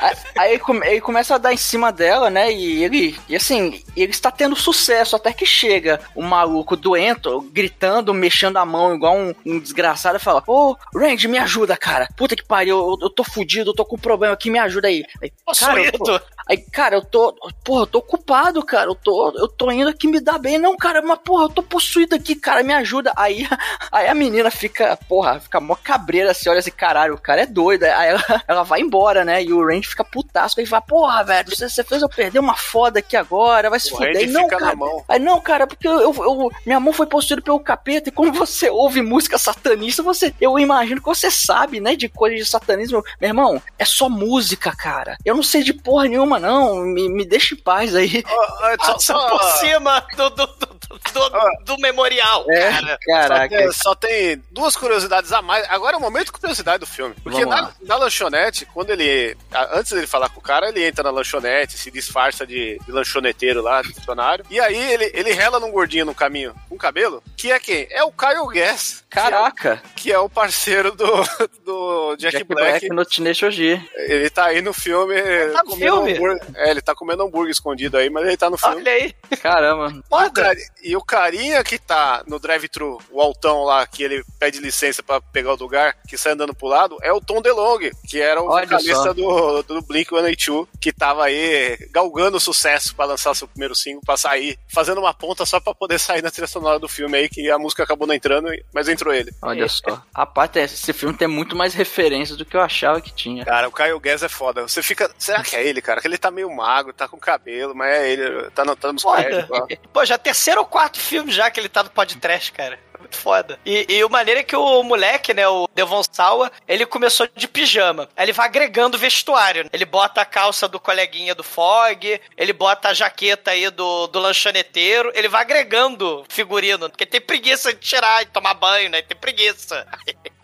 Aí- Aí ele, come- ele começa a dar em cima dela, né? E ele, e assim, ele está tendo sucesso até que chega o maluco doento, gritando, mexendo a mão igual um, um desgraçado e fala: Ô, Randy, me ajuda, cara. Puta que pariu, eu, eu tô fudido, eu tô com problema aqui, me ajuda aí. aí cara, eu aí, cara, eu tô. Porra, eu tô ocupado, cara. Eu tô, eu tô indo aqui me dar bem. Não, cara, mas porra, eu tô possuído aqui, cara, me ajuda. Aí, aí a menina fica, porra, fica mó cabreira assim, olha assim, caralho, o cara é doido. Aí ela, ela vai embora, né? E o Randy fica putaço. Aí fala, porra, velho, você, você fez eu perder uma foda aqui agora, vai se O fuder. Aí, não, cara. Aí, não, cara, porque eu, eu- eu- minha mão foi possuída pelo capeta. E como você ouve música satanista, você, eu imagino que você sabe, né, de coisas de satanismo. Meu irmão, é só música, cara. Eu não sei de porra nenhuma, não. Me, me deixa em paz aí. Só, Passa só- por cima do, do, do, do- do memorial, É, cara. Só caraca. tem, só tem duas curiosidades a mais. Agora é o momento de curiosidade do filme. Porque na, na lanchonete, quando ele. Antes dele falar com o cara, ele entra na lanchonete, se disfarça de, de lanchoneteiro lá, de funcionário. E aí ele, ele rela num gordinho no caminho com cabelo, que é quem? É o Kyle Gass. que é Caraca. Que é o parceiro do, do Jack, Jack Black. Black no Teenage OG. Ele tá aí no filme. Tá no filme? É, ele tá comendo hambúrguer escondido aí, mas ele tá no filme. Olha aí. Caramba. Foda. cari- e o carinha que tá no drive-thru, o altão lá, que ele pede licença pra pegar o lugar, que sai andando pro lado, é o Tom DeLonge, que era o Olha vocalista do, do Blink-182, que tava aí galgando sucesso pra lançar seu primeiro single, pra sair, fazendo uma ponta só pra poder sair na trilha sonora do filme aí, que a música acabou não entrando, mas entrou ele. Olha só. Rapaz, tem- esse filme tem muito mais referências do que eu achava que tinha. Cara, o Kyle Gass é foda. Você fica. Será que é ele, cara? Que ele tá meio magro, tá com cabelo, mas é ele. Tá, no, tá nos lá. Pô, já é terceiro ou quarto filme já que ele tá no podcast, cara. Muito foda. E, e o maneiro é que o moleque, né, o Devon Sawa, ele começou de pijama. Aí ele vai agregando vestuário. Ele bota a calça do coleguinha do Fog, ele bota a jaqueta aí do, do lanchoneteiro, ele vai agregando figurino, porque tem preguiça de tirar e tomar banho, né? Tem preguiça.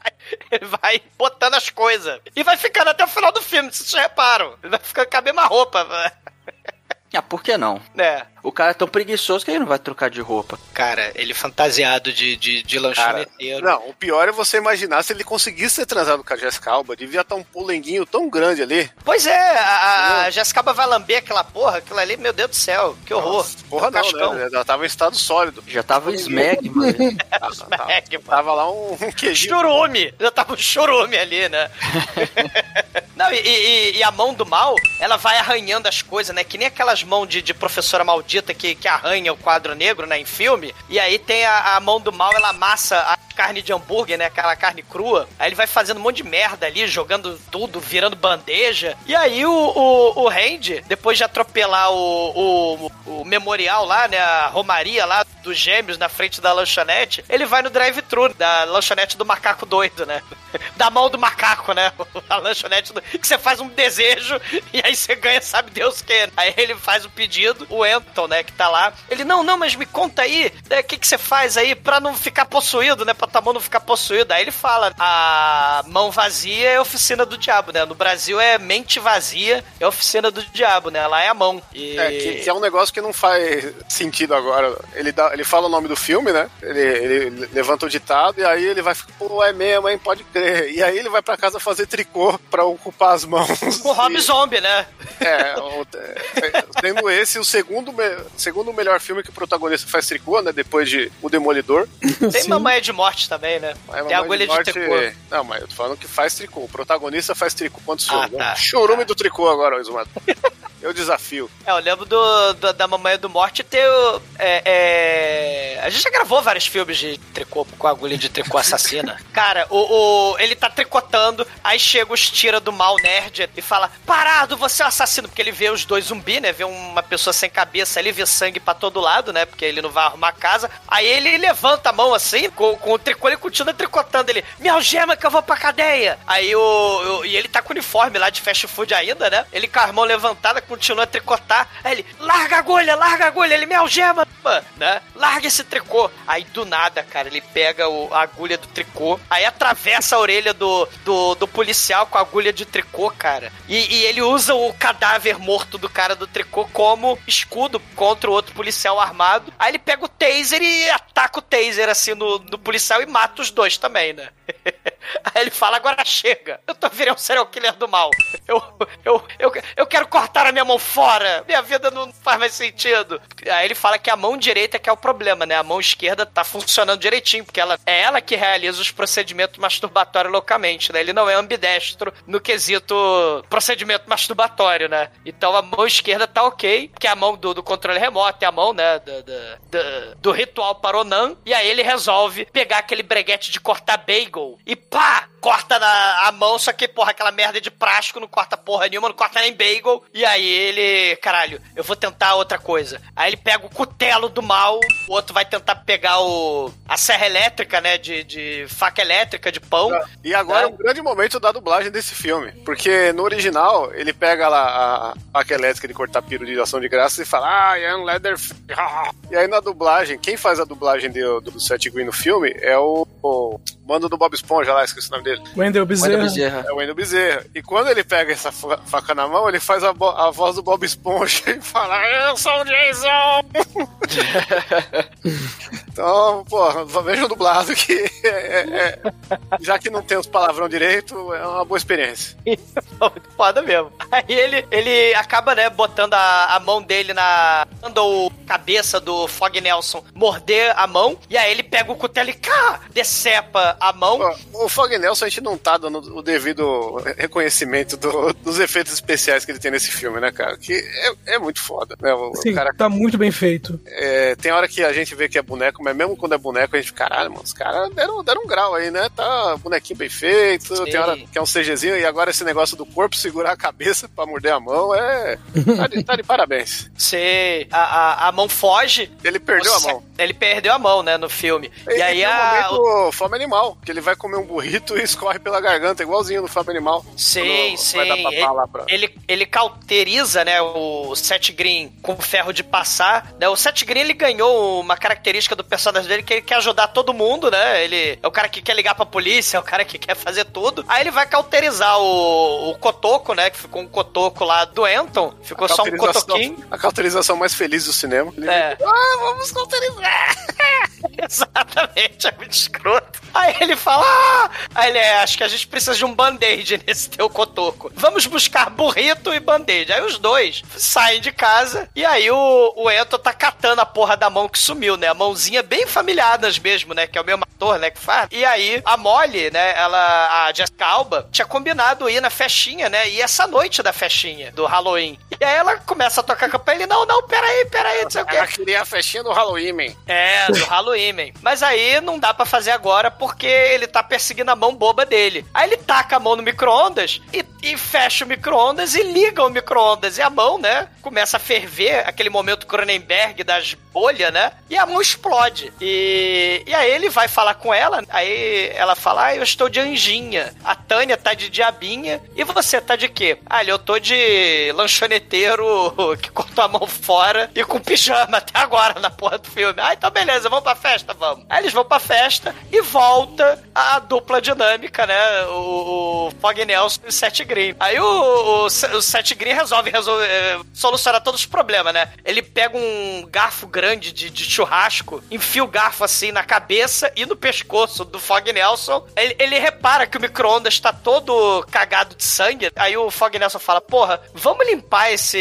Ele vai botando as coisas. E vai ficando até o final do filme, vocês reparam. Ele vai ficando com a mesma roupa, Ah, por que não? né? O cara é tão preguiçoso que ele não vai trocar de roupa. Cara, ele fantasiado de, de, de lanchoneteiro. Não, o pior é você imaginar se ele conseguisse ter transado com a Jessica Alba. Devia estar um polenguinho tão grande ali. Pois é, a, a Jessica Alba vai lamber aquela porra, aquilo ali, meu Deus do céu, que horror. Porra, não, Cascão. né? Ela tava em estado sólido. Já tava smeg, mano. Tava, tava, tava lá um, um queijinho. Churume! Já tava um churume ali, né? Não, e, e- e a mão do mal, ela vai arranhando as coisas, né? Que nem aquelas mãos de, de professora maldita que, que arranha o quadro negro, né? Em filme. E aí tem a, a mão do mal, ela amassa a carne de hambúrguer, né? Aquela carne crua. Aí ele vai fazendo um monte de merda ali, jogando tudo, virando bandeja. E aí o, o, o Randy, depois de atropelar o, o, o memorial lá, né? A romaria lá dos gêmeos na frente da lanchonete, ele vai no drive-thru da lanchonete do macaco doido, né? Da mão do macaco, né? A lanchonete do... que você faz um desejo e aí você ganha, sabe Deus que. Aí ele faz o pedido, o Anton, né, que tá lá. Ele, não, não, mas me conta aí, né, o que, que você faz aí pra não ficar possuído, né? Pra tua mão não ficar possuída. Aí ele fala, a mão vazia é oficina do diabo, né? No Brasil é mente vazia, é oficina do diabo, né? Lá é a mão. E... É, que, que é um negócio que não faz sentido agora. Ele, dá, ele fala o nome do filme, né? Ele, ele levanta o ditado e aí ele vai ficar, pô, é mesmo, hein? Pode crer. E aí ele vai pra casa fazer tricô pra ocupar as mãos. O Rob E- Zombie, né? É, o- é, tendo esse o segundo, me- segundo melhor filme que o protagonista faz tricô, né? Depois de O Demolidor. Tem Mamãe de Morte também, né? Aí, Tem Mamãe agulha de, Morte- tricô. Não, mas eu tô falando que faz tricô. O protagonista faz tricô. Quantos Ah, tá. Chorume do tricô agora, Ismael. Eu desafio. É, eu lembro do, do- da Mamãe do Morte ter. o- É, é, A gente já gravou vários filmes de tricô com agulha de tricô assassina. Cara, o, o- ele tá tricotando, aí chega os tira do mal nerd e fala: Parado, você é um assassino. Porque ele vê os dois zumbi, né? Vê uma pessoa sem cabeça ali, vê sangue pra todo lado, né? Porque ele não vai arrumar a casa. Aí ele levanta a mão assim, com, com o tricô, ele continua tricotando. Ele, me algema que eu vou pra cadeia. Aí o, o- E ele tá com o uniforme lá de fast food ainda, né? Ele com as mãos levantadas, continua a tricotar. Aí ele, larga a agulha, larga a agulha. Ele, me algema, né? Larga esse tricô. Aí do nada, cara, ele pega o- a agulha do tricô, aí atravessa a orelha do, do, do policial com a agulha de tricô, cara. E, e ele usa o cadáver morto do cara do tricô como escudo contra o outro policial armado. Aí ele pega o taser e ataca o taser assim no, no policial e mata os dois também, né? Aí ele fala, agora chega. Eu tô virando um serial killer do mal. Eu, eu, eu, eu quero cortar a minha mão fora. Minha vida não faz mais sentido. Aí ele fala que a mão direita que é o problema, né? A mão esquerda tá funcionando direitinho, porque ela é ela que realiza os procedimentos masturbatórios loucamente, né? Ele não é ambidestro no quesito procedimento masturbatório, né? Então a mão esquerda tá ok, que é a mão do, do controle remoto, é a mão, né? Do, do, do- ritual Paronan. E aí ele resolve pegar aquele breguete de cortar bagel e pá! Corta na, a mão, só que, porra, aquela merda de plástico não corta porra nenhuma, não corta nem bagel. E aí ele, caralho, eu vou tentar outra coisa. Aí ele pega o cutelo do mal, o outro vai tentar pegar o a serra elétrica, né? De, de faca elétrica de pão. E agora é um grande momento da dublagem desse filme. Porque no original, ele pega lá a faca elétrica de cortar piro de ação de graça e fala, ah, Ian Leatherface. E aí na dublagem, quem faz a dublagem do, do Seth Green no filme é o, o mano do Bob Esponja lá, esqueci o nome dele. Wendell Bezerra. É o Wendell Bezerra. E quando ele pega essa fa- faca na mão, ele faz a, a voz do Bob Esponja e fala: Eu sou o Jason! então, pô, vejam dublado que é- é- é- já que não tem os palavrão direito, é uma boa experiência. Muito foda mesmo. Aí ele, ele acaba, né, botando a, a mão dele na. Manda o cabeça do Fog Nelson morder a mão. E aí ele pega o cutelo e cá, decepa a mão. O Fog Nelson, a gente não tá dando o devido reconhecimento do- dos efeitos especiais que ele tem nesse filme, né, cara? Que é, é muito foda, né? O, o Sim, cara tá muito bem feito. É, tem hora que a gente vê que é boneco, mas mesmo quando é boneco, a gente fica, caralho, mano, os caras deram, deram um grau aí, né? Tá bonequinho bem feito, Sim. tem hora que é um CGzinho, e agora esse negócio do corpo segurar a cabeça pra morder a mão é. Tá de, tá de parabéns. Você. A, a, a mão foge. Ele perdeu a Você- mão. Ele perdeu a mão, né, no filme. E, aí tem um a. momento fome animal, que ele vai comer um burrito e escorre pela garganta, igualzinho no fome animal. Sim, sim. Vai dar pra Ele, falar pra... ele, ele cauteriza, né, o Seth Green com o ferro de passar. Né? O Seth Green, ele ganhou uma característica do personagem dele que ele quer ajudar todo mundo, né? Ele é o cara que quer ligar pra polícia, é o cara que quer fazer tudo. Aí ele vai cauterizar o, o Cotoco, né? Que ficou um Cotoco lá do Anton. Ficou só um Cotoquinho. A cauterização mais feliz do cinema. Ele- É. Ah, vamos cauterizar! Exatamente, é muito escroto. Aí ele fala: ah! Aí ele é, acho que a gente precisa de um band-aid nesse teu cotoco. Vamos buscar burrito e band-aid. Aí os dois saem de casa e aí o, o Ento tá catando a porra da mão que sumiu, né? A mãozinha bem familiadas mesmo, né? Que é o mesmo ator, né? Que faz. E aí a Molly, né? Ela, a Jessica Alba, tinha combinado ir na festinha, né? E essa noite da festinha do Halloween. E aí ela começa a tocar a campanha ele, não, não, peraí, peraí, não sei o quê. Ela queria a festinha do Halloween, man. É, do Halloween, man. Mas aí não dá pra fazer agora porque ele tá perseguindo a mão boba dele. Aí ele taca a mão no micro-ondas e, e fecha o micro-ondas e liga o micro-ondas. E a mão, né, começa a ferver, aquele momento Cronenberg das bolhas, né? E a mão explode. E, e aí ele vai falar com ela, aí ela fala, ah, eu estou de anjinha. A Tânia tá de diabinha. E você tá de quê? Ah, eu tô de lanchoneteiro que cortou a mão fora e com pijama até agora na porra do filme. Ah, então beleza, vamos pra festa, vamos. Aí eles vão pra festa e volta a dupla dinâmica, né? O, o Fog Nelson e o Seth Green. Aí o, o, o Seth Green resolve, resolve eh, solucionar todos os problemas, né? Ele pega um garfo grande de, de churrasco, enfia o garfo assim na cabeça e no pescoço do Fog Nelson. Ele, ele repara que o micro-ondas tá todo cagado de sangue. Aí o Fog Nelson fala: Porra, vamos limpar esse,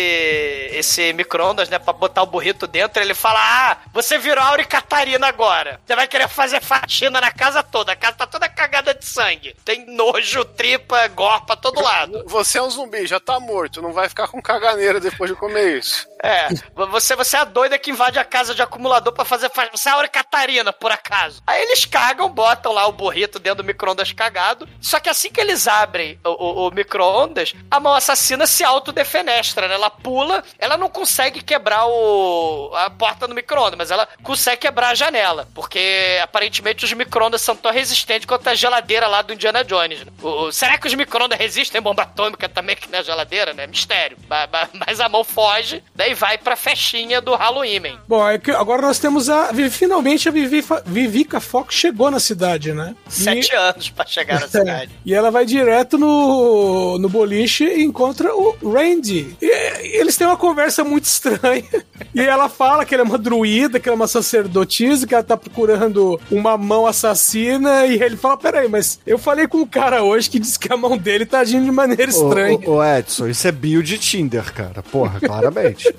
esse micro-ondas, né? Pra botar o burrito dentro. Ele fala: Ah, você virou Auri Catarina agora. Você vai querer fazer faxina na casa toda. A casa tá toda cagada de sangue. Tem nojo, tripa, gore pra todo lado. Você é um zumbi, já tá morto, não vai ficar com caganeira depois de comer isso. É, você, você é a doida que invade a casa de acumulador pra fazer. fa- Você é a Auri Catarina, por acaso. Aí eles cagam, botam lá o burrito dentro do micro-ondas cagado. Só que assim que eles abrem o, o- o micro-ondas, a mão assassina se autodefenestra, né? Ela pula, ela não consegue quebrar o, a porta do micro-ondas, mas ela consegue quebrar a janela. Porque aparentemente os micro-ondas são tão resistentes quanto a geladeira lá do Indiana Jones. né? O- será que os micro-ondas resistem bomba atômica também, que na geladeira, né? Mistério. Ba- Mas a mão foge, né? E vai pra festinha do Halloween. Bom, é que agora nós temos a. Finalmente a Vivi, Vivica Fox chegou na cidade, né? Sete anos pra chegar na cidade. E ela vai direto no, no boliche e encontra o Randy. E, eles têm uma conversa muito estranha. E ela fala que ela é uma druida, que ela é uma sacerdotisa, que ela tá procurando uma mão assassina. E ele fala: Peraí, mas eu falei com um cara hoje que disse que a mão dele tá agindo de maneira estranha. Ô, ô, ô, Edson, isso é bio de Tinder, cara. Porra, claramente.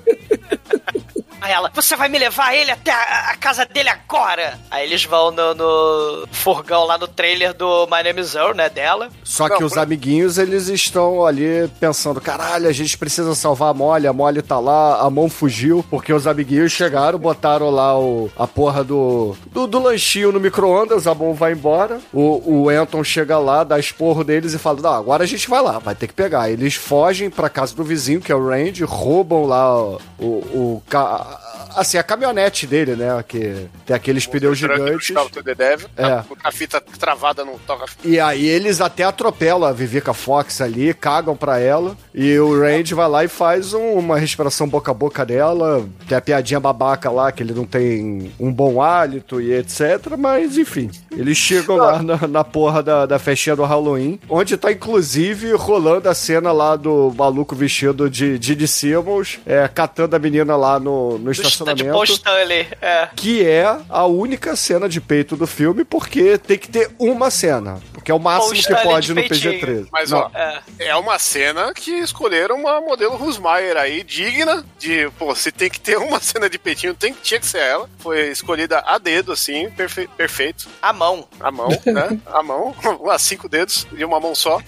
Aí ela, você vai me levar ele até a, a casa dele agora? Aí eles vão no, no furgão lá no trailer do My Name is Earl, né, dela. Só que os amiguinhos, eles estão ali pensando, caralho, a gente precisa salvar a Molly, a Molly tá lá, a mão fugiu, porque os amiguinhos chegaram, botaram lá o, a porra do, do, do lanchinho no micro-ondas, a mão vai embora, o, o Anton chega lá, dá esporro deles e fala, não, agora a gente vai lá, vai ter que pegar. Eles fogem pra casa do vizinho, que é o Randy, roubam lá o, o, o uh, assim, a caminhonete dele, né, que tem aqueles pneus gigantes. The Devil, É. tá com a fita travada no toca E aí eles até atropelam a Vivica Fox ali, cagam pra ela, e o Randy vai lá e faz um- uma respiração boca a boca dela, tem a piadinha babaca lá, que ele não tem um bom hálito e etc, mas enfim, eles chegam lá na, na porra da, da festinha do Halloween, onde tá inclusive rolando a cena lá do maluco vestido de Didi Simmons, é, catando a menina lá no, no stand de Stanley. É. Que é a única cena de peito do filme, porque tem que ter uma cena. Porque é o máximo que pode de no peitinho. PG-13. Mas, Não, ó, é uma cena que escolheram uma modelo Rusmaier aí, digna de, pô, se tem que ter uma cena de peitinho, tem, tinha que ser ela. Foi escolhida a dedo, assim, perfe- perfeito. A mão. A mão, né? A mão, a cinco dedos e uma mão só.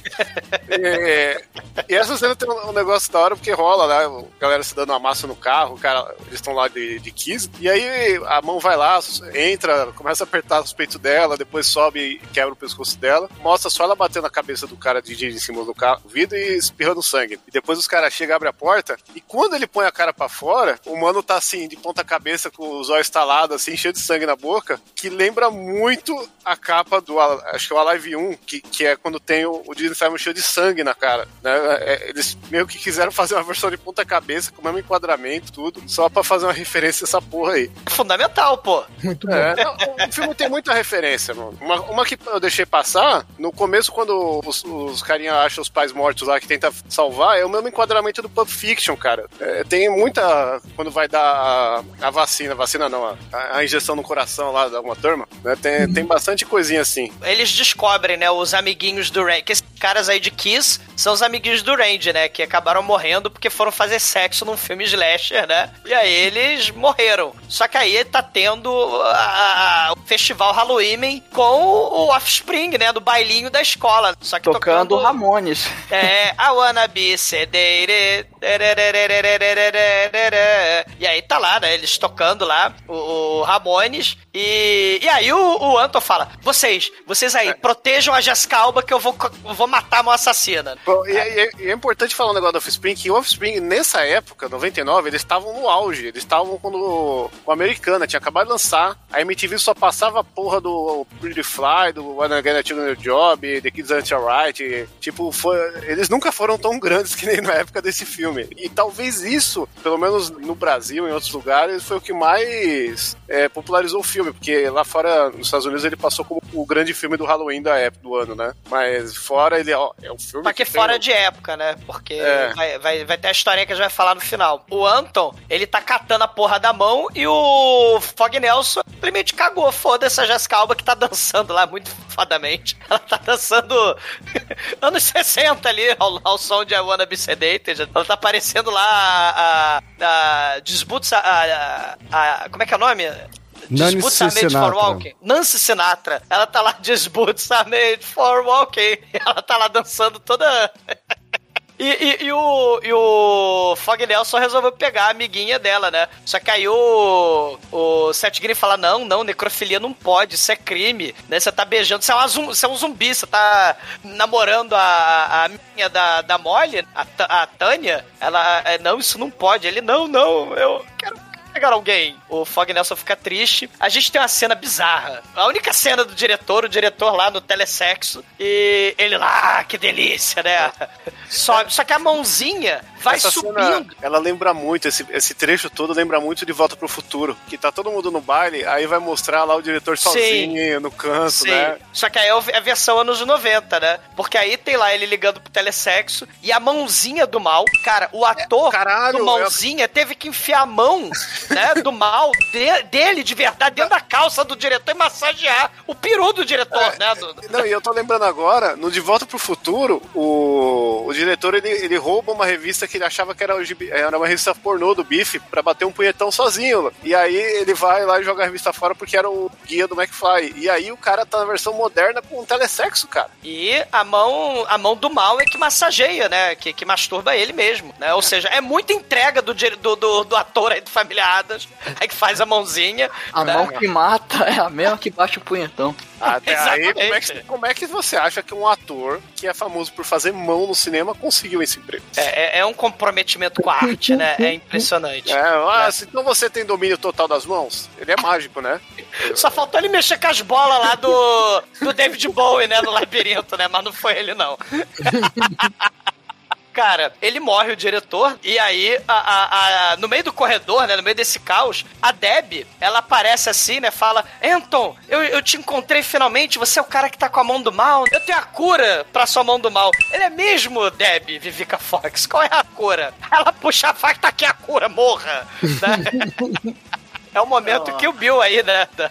É, e essa cena tem um negócio da hora porque rola, né? A galera se dando uma massa no carro, o cara, eles estão lá de, de Kiss. E aí a mão vai lá, entra, começa a apertar os peitos dela, depois sobe e quebra o pescoço dela. Mostra só ela batendo a cabeça do cara de em cima do carro, vidro e espirrando sangue. E depois os caras chegam, abrem a porta, e quando ele põe a cara pra fora, o mano tá assim, de ponta cabeça, com os olhos estalados, assim, cheio de sangue na boca, que lembra muito a capa do, acho que é o Alive 1, que, que é quando tem o, o Disney Simon cheio de sangue na cara, né? É, Eles meio que quiseram fazer uma versão de ponta cabeça, com o mesmo enquadramento, tudo, só pra fazer uma referência essa porra aí. Fundamental, pô. Muito bom. É, não, o filme tem muita referência, mano. Uma, uma que eu deixei passar, no começo, quando os, os carinha acham os pais mortos lá que tenta salvar, é o mesmo enquadramento do Pulp Fiction, cara. É, tem muita. Quando vai dar a, a vacina, vacina não, a, a injeção no coração lá da uma turma, né? Tem, tem bastante coisinha assim. Eles descobrem, né, os amiguinhos do. Que esses caras aí de Kiss são os amiguinhos do Randy, né? Que acabaram morrendo porque foram fazer sexo num filme slasher, né? E aí eles morreram. Só que aí tá tendo a- a- o festival Halloween com o Offspring, né? Do bailinho da escola. Só que Tocando tocando. Ramones. É, I wanna be sedated. E aí tá lá, né? Eles tocando lá o, o Ramones. E, e aí o, o Anton fala: Vocês, vocês aí, protejam a Jessica Alba que eu vou, vou matar a minha assassina. Bom, e, é- e é importante falar um negócio do Offspring, que o Offspring, nessa época, 99, eles estavam no auge. Eles estavam quando o Americana tinha acabado de lançar. A MTV só passava a porra do Pretty Fly, do When I Get a Children Job, The Kids Aren't Alright. Tipo, foi, eles nunca foram tão grandes que nem na época desse filme. E talvez isso, pelo menos no Brasil e em outros lugares, foi o que mais é, popularizou o filme. Porque lá fora, nos Estados Unidos, ele passou como o grande filme do Halloween da época, do ano, né? Mas fora, ele ó, é um filme Só que tem fora um- de época, né? Porque É. vai, vai, vai ter a historinha que a gente vai falar no final. O Anton, ele tá catando a porra da mão e o Fog Nelson simplesmente cagou. Foda-se a Jessica Alba que tá dançando lá muito fadamente. Ela tá dançando anos 60 ali, ao, ao som de I Wanna Be Sedated. Ela tá aparecendo lá a... a, a Disputa... A, a, a- como é que é o nome? Nancy Disputa Made for. Walking. Nancy Sinatra. Ela tá lá, Disputa Made for Walking. Ela tá lá dançando toda... E, e- e o, e o Fog Nelson resolveu pegar a amiguinha dela, né? Só que aí o, o Seth Green fala: não, não, necrofilia não pode, isso é crime, né? Você tá beijando, você é, uma você é um zumbi, você tá namorando a, a minha da, da Molly, a, a Tânia. Ela, é, não, isso não pode. Ele, não, não, eu quero pegar alguém. O Fog Nelson fica triste. A gente tem uma cena bizarra. A única cena do diretor, o diretor lá no telesexo, e ele lá, ah, que delícia, né? Só, só que a mãozinha vai Essa subindo. cena, ela lembra muito, esse, esse trecho todo lembra muito de Volta pro Futuro. Que tá todo mundo no baile, aí vai mostrar lá o diretor Sim. sozinho no canto, Sim. né? Só que aí é a versão anos 90, né? Porque aí tem lá ele ligando pro telesexo e a mãozinha do mal. Cara, o ator caralho, do mãozinha teve que enfiar a mão, né, do mal de- dele de verdade dentro da calça do diretor e massagear o peru do diretor, né? do- Não, e eu tô lembrando agora, no De Volta pro Futuro, o, o diretor ele, ele rouba uma revista que ele achava que era, era uma revista pornô do Biff pra bater um punhetão sozinho. E aí ele vai lá e joga a revista fora porque era o guia do McFly. E aí o cara tá na versão moderna com um telesexo, cara. E a mão, a mão do mal é que massageia, né? Que, que masturba ele mesmo, né? Ou seja, é muita entrega do, do, do, do ator aí do Família Adams, aí que faz a mãozinha. A né? mão que mata é a mesma que bate o punhetão. Até aí, como é, que, como é que você acha que um ator que é famoso por fazer mão no cinema conseguiu esse emprego? É, é- é um comprometimento com a arte, né? É impressionante. É, ah, se então você tem domínio total das mãos? Ele é mágico, né? Só faltou ele mexer com as bolas lá do, do David Bowie, né? No labirinto, né? Mas não foi ele, não. Cara, ele morre, o diretor, e aí, a, a- a- no meio do corredor, né, no meio desse caos, a Deb, ela aparece assim, né, fala, Anton, eu, eu te encontrei finalmente, você é o cara que tá com a mão do mal, eu tenho a cura pra sua mão do mal. Ele é mesmo, Deb, Vivica Fox, qual é a cura? Ela puxa a faca, tá aqui a cura, morra! Né? É o momento que o Bill aí, né, da,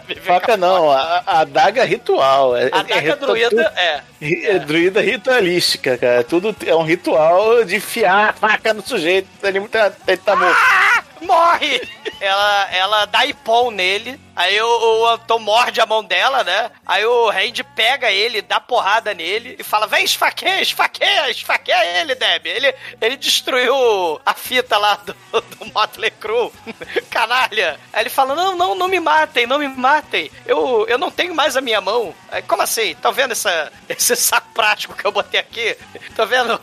Vivica Faca não, a, a adaga ritual. É, A adaga é, druida, é. É druida ritualística, cara. Tudo é um ritual de enfiar a faca no sujeito. Ele tá, ele tá morto. Ah, morre! Ela, ela dá ipom nele, aí o, o Anton morde a mão dela, né? Aí o Randy pega ele, dá porrada nele e fala: vem, esfaqueia, esfaqueia, esfaqueia ele, Deb. Ele, ele destruiu a fita lá do, do Motley Crue. Canalha. Aí ele fala: não, não, não me matem, não me matem. Eu, eu não tenho mais a minha mão. Aí, como assim? Tá vendo essa, esse saco prático que eu botei aqui? Tá vendo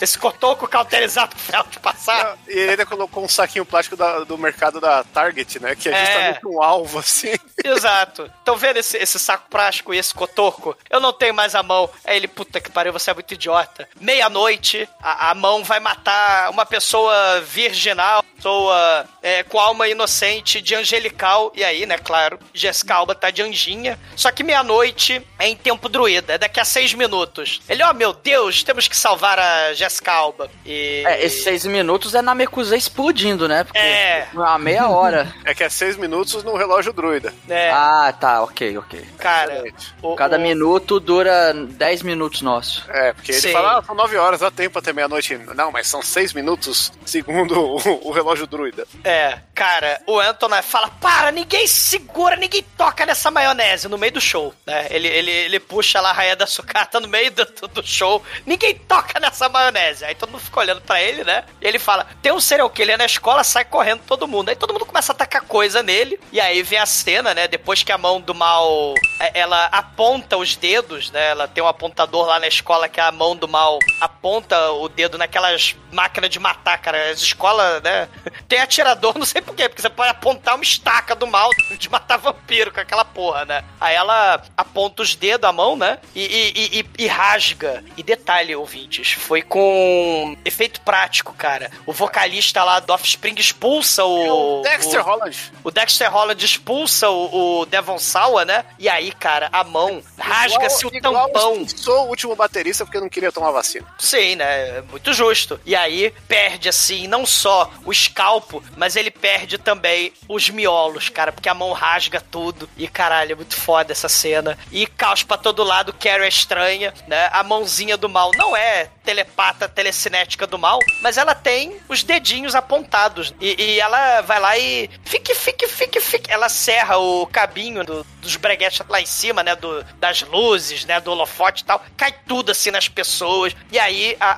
esse cotoco cauterizado que foi de passar? E ele ainda colocou um saquinho plástico da- do mercado da Target, né? Que é É. justamente um alvo, assim. Exato. Estão vendo esse, esse saco prático e esse cotorco? Eu não tenho mais a mão. Aí ele, puta que pariu, você é muito idiota. Meia-noite, a, a mão vai matar uma pessoa virginal, pessoa é, com alma inocente, de angelical. E aí, né, claro, Jessica Alba tá de anjinha. Só que meia-noite é em tempo druida, é daqui a seis minutos. Ele, ó, meu Deus, temos que salvar a Jessica Alba. E... É, esses seis minutos é na Mekusa explodindo, né? Porque É. A meia hora. É que é seis minutos no relógio druida. É, Ah, tá, ok, ok. cara. o- Cada o- minuto dura 10 minutos nosso. É, porque ele Sim. fala, ah, são nove horas, dá tempo até meia-noite. Não, mas são seis minutos, segundo o, o relógio druida. É, cara, o Anton fala: para, ninguém segura, ninguém toca nessa maionese no meio do show. Né? Ele, ele, ele puxa lá a raia da sucata no meio do, do- do show, ninguém toca nessa maionese. Aí todo mundo fica olhando pra ele, né? E ele fala: tem um serial killer na escola, sai correndo todo mundo. Aí todo mundo começa a atacar coisa nele. E aí vem a cena, né? Depois que a mão do mal é, ela aponta os dedos, né? Ela tem um apontador lá na escola que a mão do mal aponta o dedo naquelas máquinas de matar, cara. As escolas, né? Tem atirador, não sei por quê, porque você pode apontar uma estaca do mal de matar vampiro com aquela porra, né? Aí ela aponta os dedos, a mão, né? E- e- e- e rasga. E detalhe, ouvintes, foi com efeito prático, cara. O vocalista lá do Offspring expulsa o. o Dexter o- Holland. o Dexter Holland expulsa o, o Devon Sawa, né? E aí, cara, a mão rasga-se o igual tampão. Sou o último baterista porque não queria tomar vacina. Sim, né? É Muito justo. E aí perde, assim, não só o escalpo, mas ele perde também os miolos, cara, porque a mão rasga tudo. E caralho, é muito foda essa cena. E caos pra todo lado, Carrie é estranha, né? A mãozinha do mal não é telepata, telecinética do mal, mas ela tem os dedinhos apontados. E, e ela vai lá e fique, fique, fique, fique. Ela serra o cabinho do- dos breguetes lá em cima, né? Do, das luzes, né? Do holofote e tal. Cai tudo assim nas pessoas. E aí a,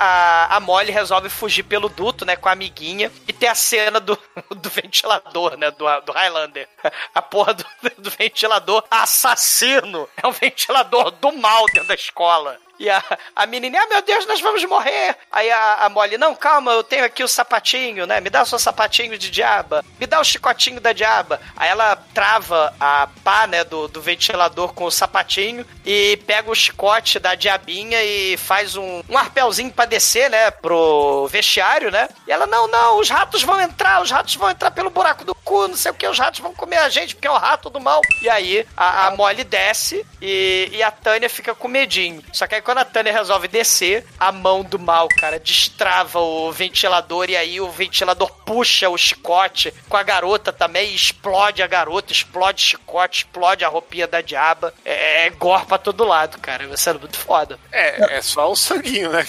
a, a Molly resolve fugir pelo duto, né? Com a amiguinha. E tem a cena do, do ventilador, né? Do, do Highlander. A porra do, do ventilador assassino. É um ventilador do mal dentro da escola. E a, a menininha, ah, meu Deus, nós vamos morrer. Aí a, a Molly, não, calma, eu tenho aqui o sapatinho, né? Me dá o seu sapatinho de diaba. Me dá o chicotinho da diaba. Aí ela trava a pá, né, do, do ventilador com o sapatinho e pega o chicote da diabinha e faz um, um arpelzinho pra descer, né, pro vestiário, né? E ela, não, não, os ratos vão entrar, os ratos vão entrar pelo buraco do cu, não sei o que, os ratos vão comer a gente porque é o rato do mal. E aí a, a Molly desce e, e a Tânia fica com medinho. Só que aí quando a Tânia resolve descer, a mão do mal, cara, destrava o ventilador e aí o ventilador puxa o chicote com a garota também e explode a garota, explode o chicote, explode a roupinha da diaba. É, é gore pra todo lado, cara. Você é muito foda. É, é só o sanguinho, né?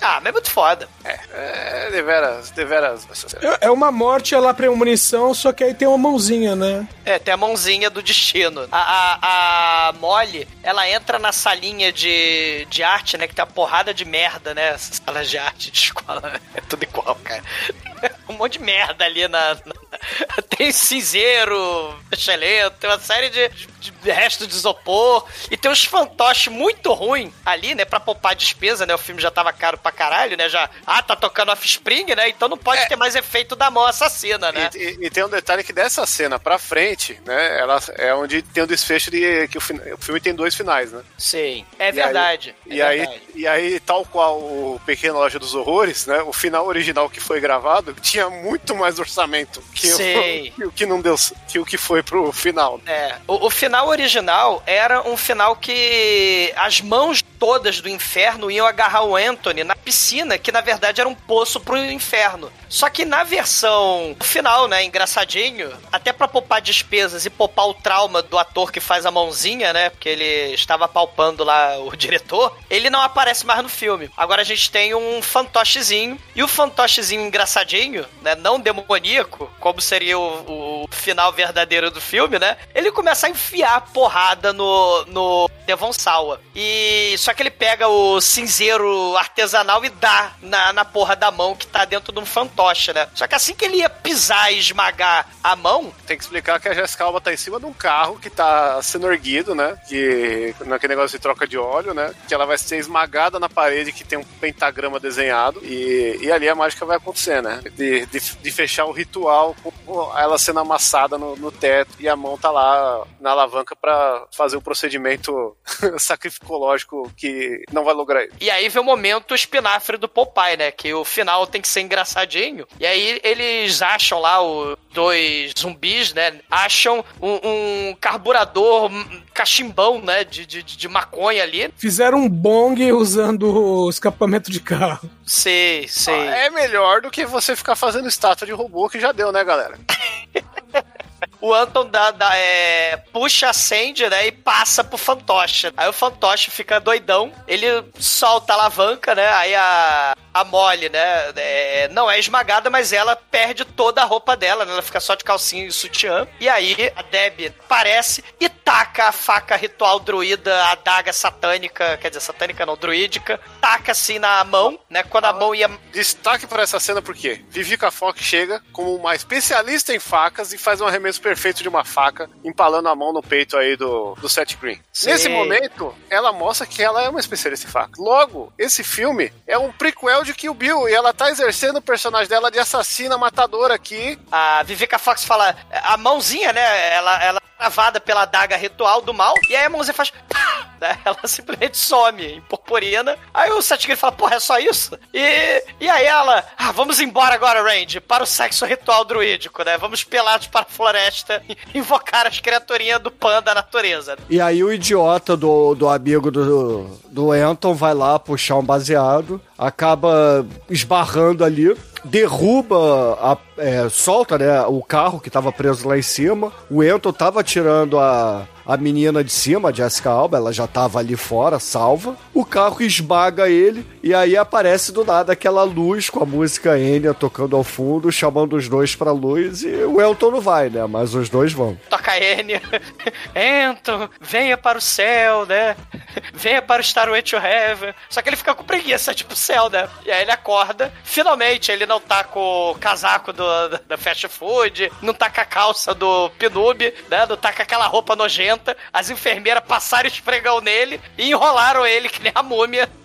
Ah, mas é muito foda. É, deveras, deveras. É é uma morte, ela premonição, só que aí tem uma mãozinha, né? É, tem a mãozinha do destino. A, a, a Molly, ela entra na salinha de, de arte, né? Que tem uma porrada de merda, né? Essas salas de arte de escola. É tudo igual, cara. Um monte de merda ali na. na- tem cinzeiro, excelente, tem uma série de, de, de restos de isopor. E tem uns fantoches muito ruins ali, né? Pra poupar despesa, né? O filme já tava caro pra caralho, né? Já. Ah, tá tocando offspring, né? Então não pode ter mais efeito da mão assassina, né? E, e- e tem um detalhe que dessa cena pra frente, né? Ela é onde tem o desfecho de que o, o filme tem dois finais, né? Sim, é verdade. E é aí, verdade. e aí, tal qual o Pequeno Loja dos Horrores, né? O final original que foi gravado tinha muito mais orçamento que, o, que que não deu, que o que foi pro final. É, o, o final original era um final que as mãos todas do inferno iam agarrar o Anthony na piscina, que na verdade era um poço pro inferno. Só que na versão final, né, engraçadinho, até pra poupar despesas e poupar o trauma do ator que faz a mãozinha, né, porque ele estava palpando lá o diretor, ele não aparece mais no filme. Agora a gente tem um fantochezinho, e o fantochezinho engraçadinho, né, não demoníaco, como seria o, o final verdadeiro do filme, né, ele começa a enfiar porrada no, no Devon Sawa. E só que ele pega o cinzeiro artesanal e dá na, na porra da mão que tá dentro de um fantoche, né? Só que assim que ele ia pisar e esmagar a mão, Tem que explicar que a Jessica Alba tá em cima de um carro que tá sendo erguido, né? Que naquele negócio de troca de óleo, né? Que ela vai ser esmagada na parede que tem um pentagrama desenhado e, e ali a mágica vai acontecer, né? De, de, de fechar o ritual com ela sendo amassada no, no teto e a mão tá lá na alavanca pra fazer o procedimento sacrificológico que não vai lograr isso. E aí vem o momento espinafre do Popeye, né? Que o final tem que ser engraçadinho. E aí eles acham lá os dois zumbis, né? Acham um, um carburador, um cachimbão, né? De, de, de maconha ali. Fizeram um bong usando o escapamento de carro. Sei, sei. É melhor do que você ficar fazendo estátua de robô que já deu, né, galera? o Anton dá, dá, é, puxa, acende, né? E passa pro fantoche. Aí o fantoche fica doidão. Ele solta a alavanca, né? Aí a, a Molly, né? é, não é esmagada, mas ela perde toda a roupa dela, né? Ela fica só de calcinha e sutiã. E aí a Deb aparece e taca a faca ritual druida, a daga satânica, quer dizer, satânica não, druídica, taca assim na mão, né? Quando a mão ia Destaque para essa cena porque Vivica Fox chega como uma especialista em facas e faz um arremesso perfeito de uma faca, empalando a mão no peito aí do, do Seth Green. Nesse momento, ela mostra que ela é uma especialista em facas. Logo, esse filme é um prequel de Kill Bill e ela tá exercendo o personagem dela de assassina matadora aqui. A Vivica Fox fala, a mãozinha, né? Ela, ela travada pela daga ritual do mal, e aí a mãozinha faz. né, Ela simplesmente some em purpurina. Aí o Seth Green fala, porra, é só isso? E, e aí ela, ah, vamos embora agora, Randy, para o sexo ritual druídico, né? Vamos pelados para a floresta invocar as criaturinhas do pan da natureza. E aí o idiota do, do amigo do, do Anton vai lá puxar um baseado, acaba esbarrando ali, derruba, a, é, solta né, o carro que tava preso lá em cima. O Anton tava tirando a, a menina de cima, Jessica Alba, ela já tava ali fora, salva. O carro esmaga ele e aí aparece do nada aquela luz com a música Enya tocando ao fundo, chamando os dois pra luz e o Elton não vai, né? Mas os dois vão. Toca Enya. Ento, venha para o céu, né? Venha para o Starway to Heaven. Só que ele fica com preguiça, tipo céu, né? E aí ele acorda. Finalmente, ele não tá com o casaco do, da fast food, não tá com a calça do Pinub, né? Não tá com aquela roupa nojenta. As enfermeiras passaram esfregão nele e enrolaram ele que nem a múmia.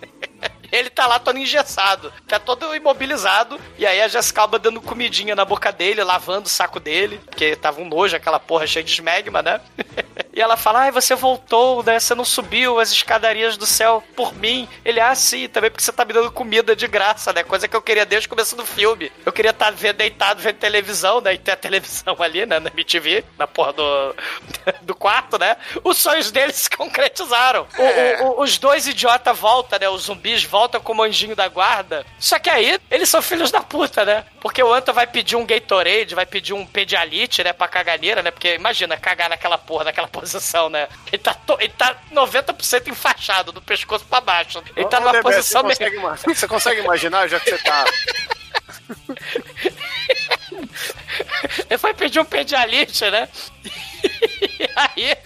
Ele tá lá todo engessado, tá todo imobilizado. E aí a Jessica Alba dando comidinha na boca dele, lavando o saco dele, porque tava um nojo, aquela porra cheia de esmegma, né? e ela fala: Ai, você voltou, né? Você não subiu as escadarias do céu por mim. Ele, ah, sim, também porque você tá me dando comida de graça, né? Coisa que eu queria desde o começo do filme. Eu queria estar tá deitado vendo televisão, né? E ter a televisão ali, né? Na MTV, na porra do, do quarto, né? Os sonhos deles se concretizaram. O, o, o, os dois idiotas voltam, né? Os zumbis voltam como anjinho da guarda. Só que aí, eles são filhos da puta, né? Porque o Anton vai pedir um Gatorade, vai pedir um Pedialite, né? Pra caganeira, né? Porque imagina, cagar naquela porra, naquela posição, né? Ele tá, to, ele tá 90% enfaixado, do pescoço pra baixo. Ele tá Ô, numa posição você consegue, ima- você consegue imaginar, já que você tá. Ele foi pedir um pedialite, né? E aí,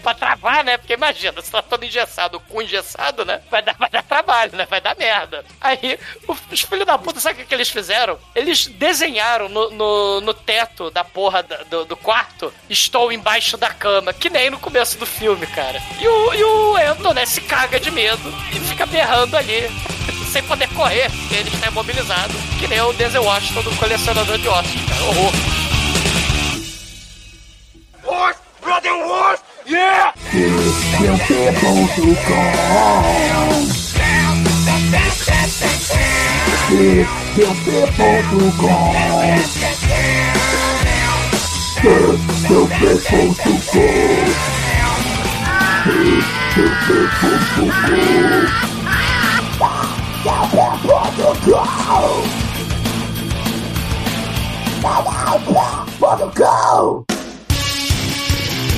pra travar, né? Porque imagina, você tá todo engessado, com engessado, né? Vai dar, vai dar trabalho, né? Vai dar merda. Aí, os filhos da puta, sabe o que, eles fizeram? Eles desenharam no, no, no teto da porra do, do quarto, estou embaixo da cama, que nem no começo do filme, cara. E o, e o Anton, né, se caga de medo e fica berrando ali. Sem poder correr, porque ele está imobilizado. Que nem o Denzel Washington do colecionador de ossos, cara. Horror. Yeah! Go!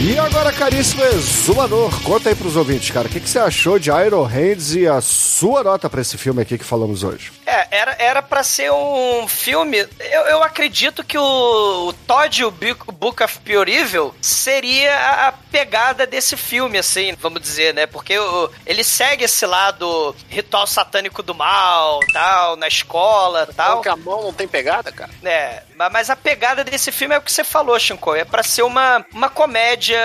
E agora, caríssimo exumador, conta aí pros ouvintes, cara, o que, que você achou de Iron Hands e a sua nota pra esse filme aqui que falamos hoje? É, era, era pra ser um filme. Eu, eu acredito que o, o Todd e o Book of Pure Evil seria a, a pegada desse filme, assim, vamos dizer, né? Porque o- ele segue esse lado ritual satânico do mal, tal, na escola, tal. Porque a mão não tem pegada, cara. É, mas a pegada desse filme é o que você falou, Shinko. É pra ser uma, uma comédia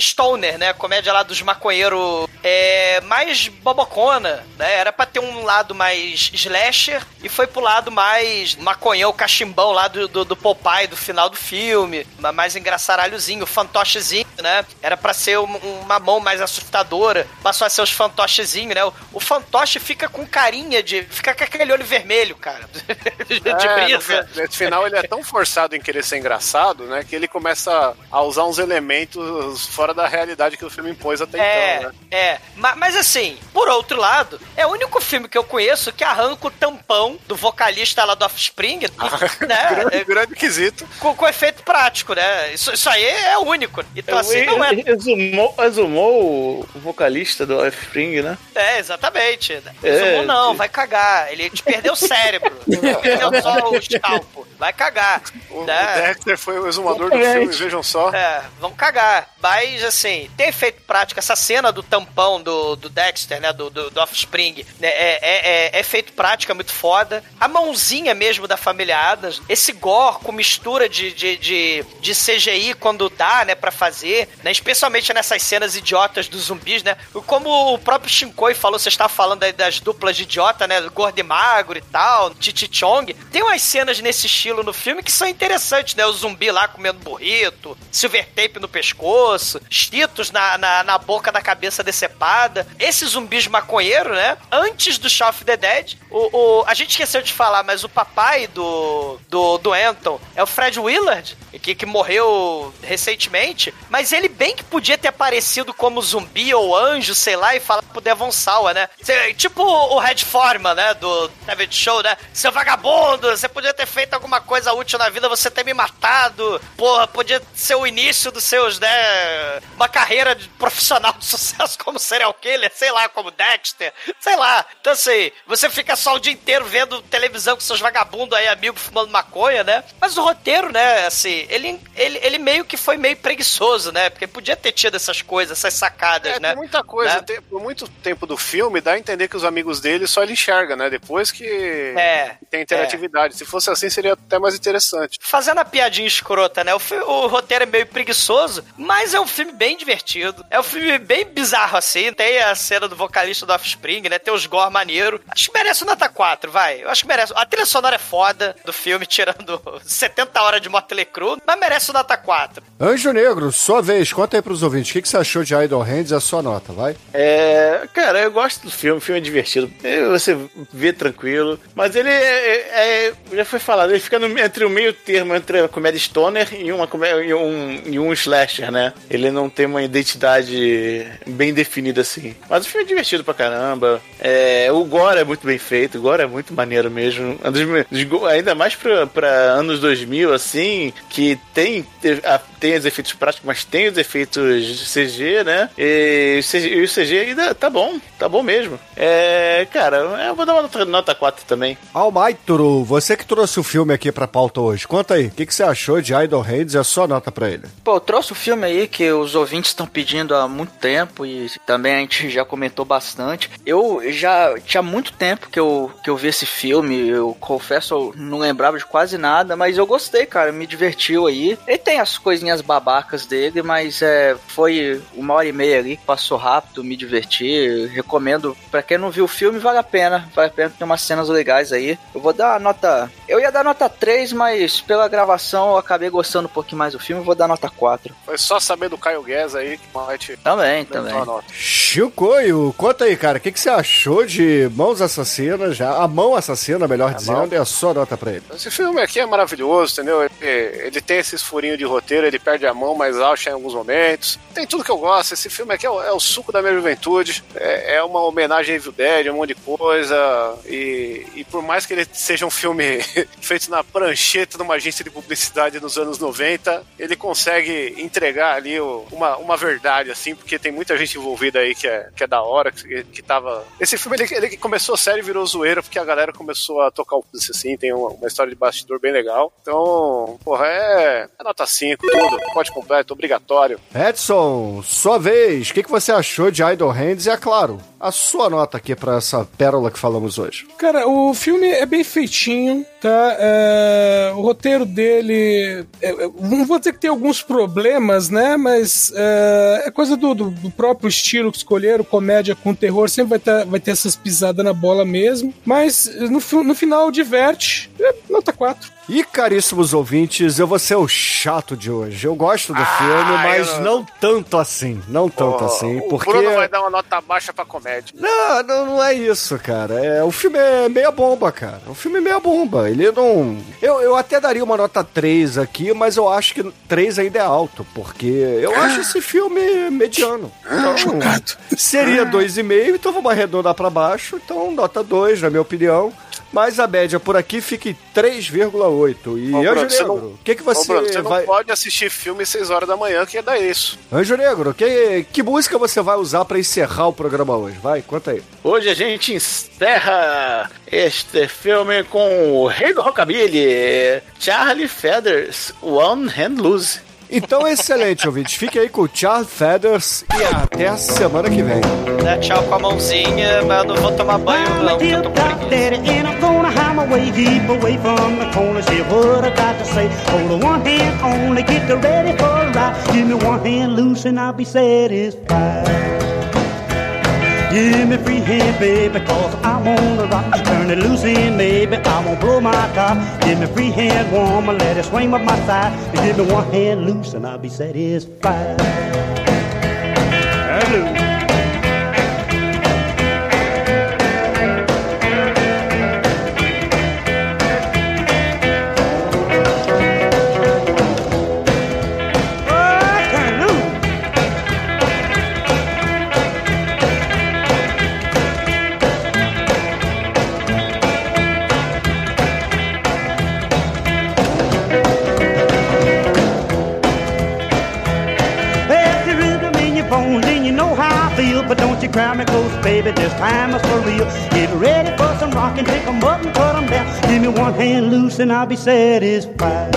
stoner, né? Comédia lá dos maconheiros é, mais bobocona, né? Era pra ter um lado mais slasher e foi pro lado mais maconhão, cachimbão lá do, do, do Popeye do final do filme. ma- Mais engraçaralhozinho, fantochezinho, né? Era pra ser um- uma mão mais assustadora. Passou a ser os fantochezinhos, né? O, o fantoche fica com carinha de... Fica com aquele olho vermelho, cara. de É, no brisa. Nesse final ele é tão forçado em querer ser engraçado, né? Que ele começa a usar uns elementos fora da realidade que o filme impôs até É, então, né? é. Ma- Mas, assim, por outro lado, é o único filme que eu conheço que arranca o tampão do vocalista lá do Offspring, né? grande, É, grande quesito. com, com efeito prático, né? Isso, isso aí é único. Então, assim, não é. Exumou, exumou o vocalista do Offspring, né? É, exatamente. É, Exumou não, vai cagar. Ele te perdeu o cérebro. Perdeu só o escalpo. Vai cagar. O, né? o Dexter foi o exumador do filme, vejam só. É, vamos cagar. Mas, assim, tem efeito prático. Essa cena do tampão do, do Dexter, né? Do, do, do Offspring, né, é, é, é, é efeito prático, é muito foda. A mãozinha mesmo da família Adams, esse gore com mistura de, de, de, de CGI quando dá, né, pra fazer, né? Especialmente nessas cenas idiotas dos zumbis, né? Como o próprio Shinkoi falou, você estava falando aí das duplas de idiota, né? Gordo e magro e tal, Chichi Chong. Tem umas cenas nesse estilo no filme que são interessantes, né? O zumbi lá comendo burrito, silver tape no pescoço, cheetos na, na, na boca da cabeça decepada. Esses zumbis maconheiros, né? Antes do Shaun of the Dead, o, o, a gente esqueceu de falar, mas o papai do, do, do Anton é o Fred Willard, que, que morreu recentemente, mas ele bem que podia ter aparecido como zumbi ou anjo, sei lá, e falar pro Devon Sawa, né? Tipo o Red Foreman, né? Do David Show, né? Seu vagabundo, você podia ter feito alguma coisa útil na vida, você ter me matado. Porra, podia ser o início dos seus, né? Uma carreira de profissional de sucesso como serial killer, sei lá, como Dexter, sei lá. Então assim, você fica só o dia inteiro vendo televisão com seus vagabundos aí, amigos, fumando maconha, né? Mas o roteiro, né, assim, ele, ele, ele meio que foi meio preguiçoso, né? Porque podia ter tido essas coisas, essas sacadas, É, né? tem muita coisa. Né? Tem- por muito tempo do filme, dá a entender que os amigos dele só ele enxerga, né? Depois que É, tem interatividade. Se fosse assim, seria até mais interessante. Fazendo a piadinha escrota, né? O, fi- o roteiro é meio preguiçoso, mas é um filme bem divertido. É um filme bem bizarro, assim. Tem a cena do vocalista do Offspring, né? Tem os gore maneiro. Acho que merece nota 4, vai. Eu acho que merece. A trilha sonora é foda do filme, tirando 70 horas de Motley Crue, mas merece nota 4. Anjo Negro, sua vez, conta aí pros ouvintes. O que, que você achou de Idle Hands e a sua nota, vai? É, cara, eu gosto do filme, o filme é divertido. É, Você vê tranquilo. Mas ele é, é- já foi falado, ele fica no- entre o meio termo entre a comédia stoner e, uma, e, um, e um slasher, né? Ele não tem uma identidade bem definida assim. Mas o filme é divertido pra caramba. É, o gore é muito bem feito, o gore é muito maneiro mesmo. Go- ainda mais pra, pra anos 2000, assim, que tem, tem os efeitos práticos, mas tem os efeitos CG, né? E, e o CG ainda tá bom, tá bom mesmo. É, cara, eu vou dar uma nota 4 também. Almaituru, você que trouxe o filme aqui pra pauta hoje, conta aí. O que, que você achou de Idle Hands e a sua nota pra ele? Pô, eu trouxe o filme aí que os ouvintes estão pedindo há muito tempo e também a gente já comentou bastante. Eu já tinha muito tempo que eu, que eu vi esse filme, eu confesso, eu não lembrava de quase nada, mas eu gostei, cara, me divertiu aí. Ele tem as coisinhas babacas dele, mas é, foi uma hora e meia ali passou rápido, me diverti. Recomendo, pra quem não viu o filme, vale a pena, vale a pena, tem umas cenas legais aí. Eu vou dar a nota. Eu ia dar nota 3, mas pela gravação eu acabei gostando um pouquinho mais do filme, vou dar nota 4. Foi só saber do Caio Guedes aí que vai te Também, também. Chicoio, conta aí, cara. O que, que você achou de Mãos Assassinas? Já, a Mão Assassina, melhor dizendo, e a sua nota pra ele. Esse filme aqui é maravilhoso, entendeu? Ele, ele tem esses furinhos de roteiro, ele perde a mão, mas acha em alguns momentos. Tem tudo que eu gosto. Esse filme aqui é o, é o suco da minha juventude. É, é uma homenagem a Evil Dead, um monte de coisa. E, e por mais que ele seja um filme feito na prancheta de uma agência de publicidade nos anos 90, ele consegue entregar ali uma, uma verdade, assim, porque tem muita gente envolvida aí que é, que é da hora, que, que tava. Esse filme ele, ele começou sério e virou zoeira, porque a galera começou a tocar o pulso assim, tem uma, uma história de bastidor bem legal. Então, porra, é, é nota 5, tudo, pode completo, obrigatório. Edson, sua vez. O que, que você achou de Idle Hands? E, é claro, a sua nota aqui pra essa pérola que falamos hoje. Cara, o filme é bem feitinho, tá? É, o roteiro dele. é, é, não vou dizer que tem alguns problemas, né? Mas é, é coisa do, do- do próprio estilo que escolheram, comédia com terror, sempre vai ter, vai ter essas pisadas na bola mesmo. Mas no, no final diverte. É, nota 4. E, caríssimos ouvintes, eu vou ser o chato de hoje. Eu gosto do filme, mas eu- não tanto assim. Não tanto Porra, assim, o porque... Bruno vai dar uma nota baixa pra comédia. Não, não, não é isso, cara. É, o filme é meia bomba, cara. O filme é meia bomba. Ele não. Eu, eu até daria uma nota 3 aqui, mas eu acho que 3 ainda é alto, porque eu acho esse filme mediano. Então, seria 2,5, então vamos arredondar pra baixo. Então, nota 2, na minha opinião. Mas a média por aqui fica em 3,8. E Ô, Anjo Bruno, Negro, não- o que, que Ô, você, Bruno, você não vai. pode assistir filme 6 horas da manhã, que ia dar isso. Anjo Negro, que, que música você vai usar pra encerrar o programa hoje? Vai, conta aí. Hoje a gente encerra este filme com o rei do rockabilly, Charlie Feathers, One Hand Loose. Então, excelente, ouvintes. Fique aí com o Charles Feathers e até a semana que vem. Dá tchau com a mãozinha, mas eu não vou tomar banho I'm a não, eu tô preguiça. Give me free hand, baby, cause I wanna rock. Turn it loose and maybe I won't blow my top. Give me free hand, woman, let it swing up my side. Give me one hand loose and I'll be satisfied. Hallelujah. Close, baby, this time is for real. Get ready for some rockin', pick 'em up and cut 'em down. Give me one hand loose and I'll be satisfied.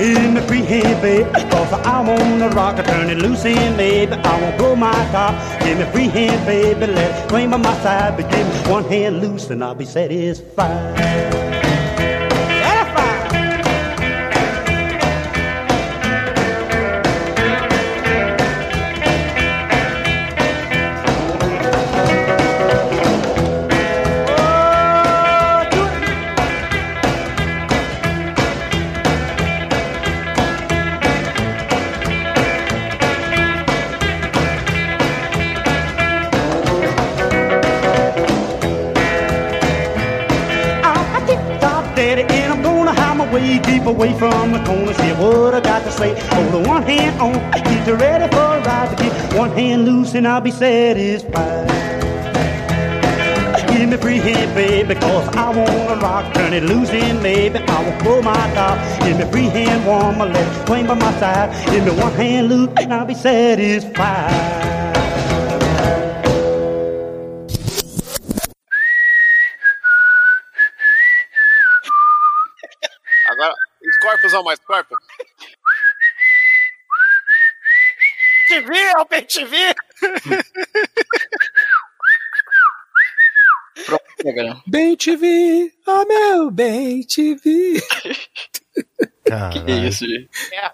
In the free hand, baby, cause I wanna rock it, turn it loose in, baby. I won't blow my top. Give me free hand, baby, let it swing by my side. But give me one hand loose and I'll be satisfied. Away from the corner. See what I got to say. Hold the one hand on, get you ready for a ride. To get one hand loose and I'll be satisfied. Give me free hand, baby, cause I wanna rock. Turn it loose and maybe I won't pull my top. Give me free hand, warm my left, swing by my side. Give me one hand loose and I'll be satisfied. Mais Scorpion. Te vi, Albert, te vi! Bem te vi, oh meu bem te vi. Que isso, gente? É.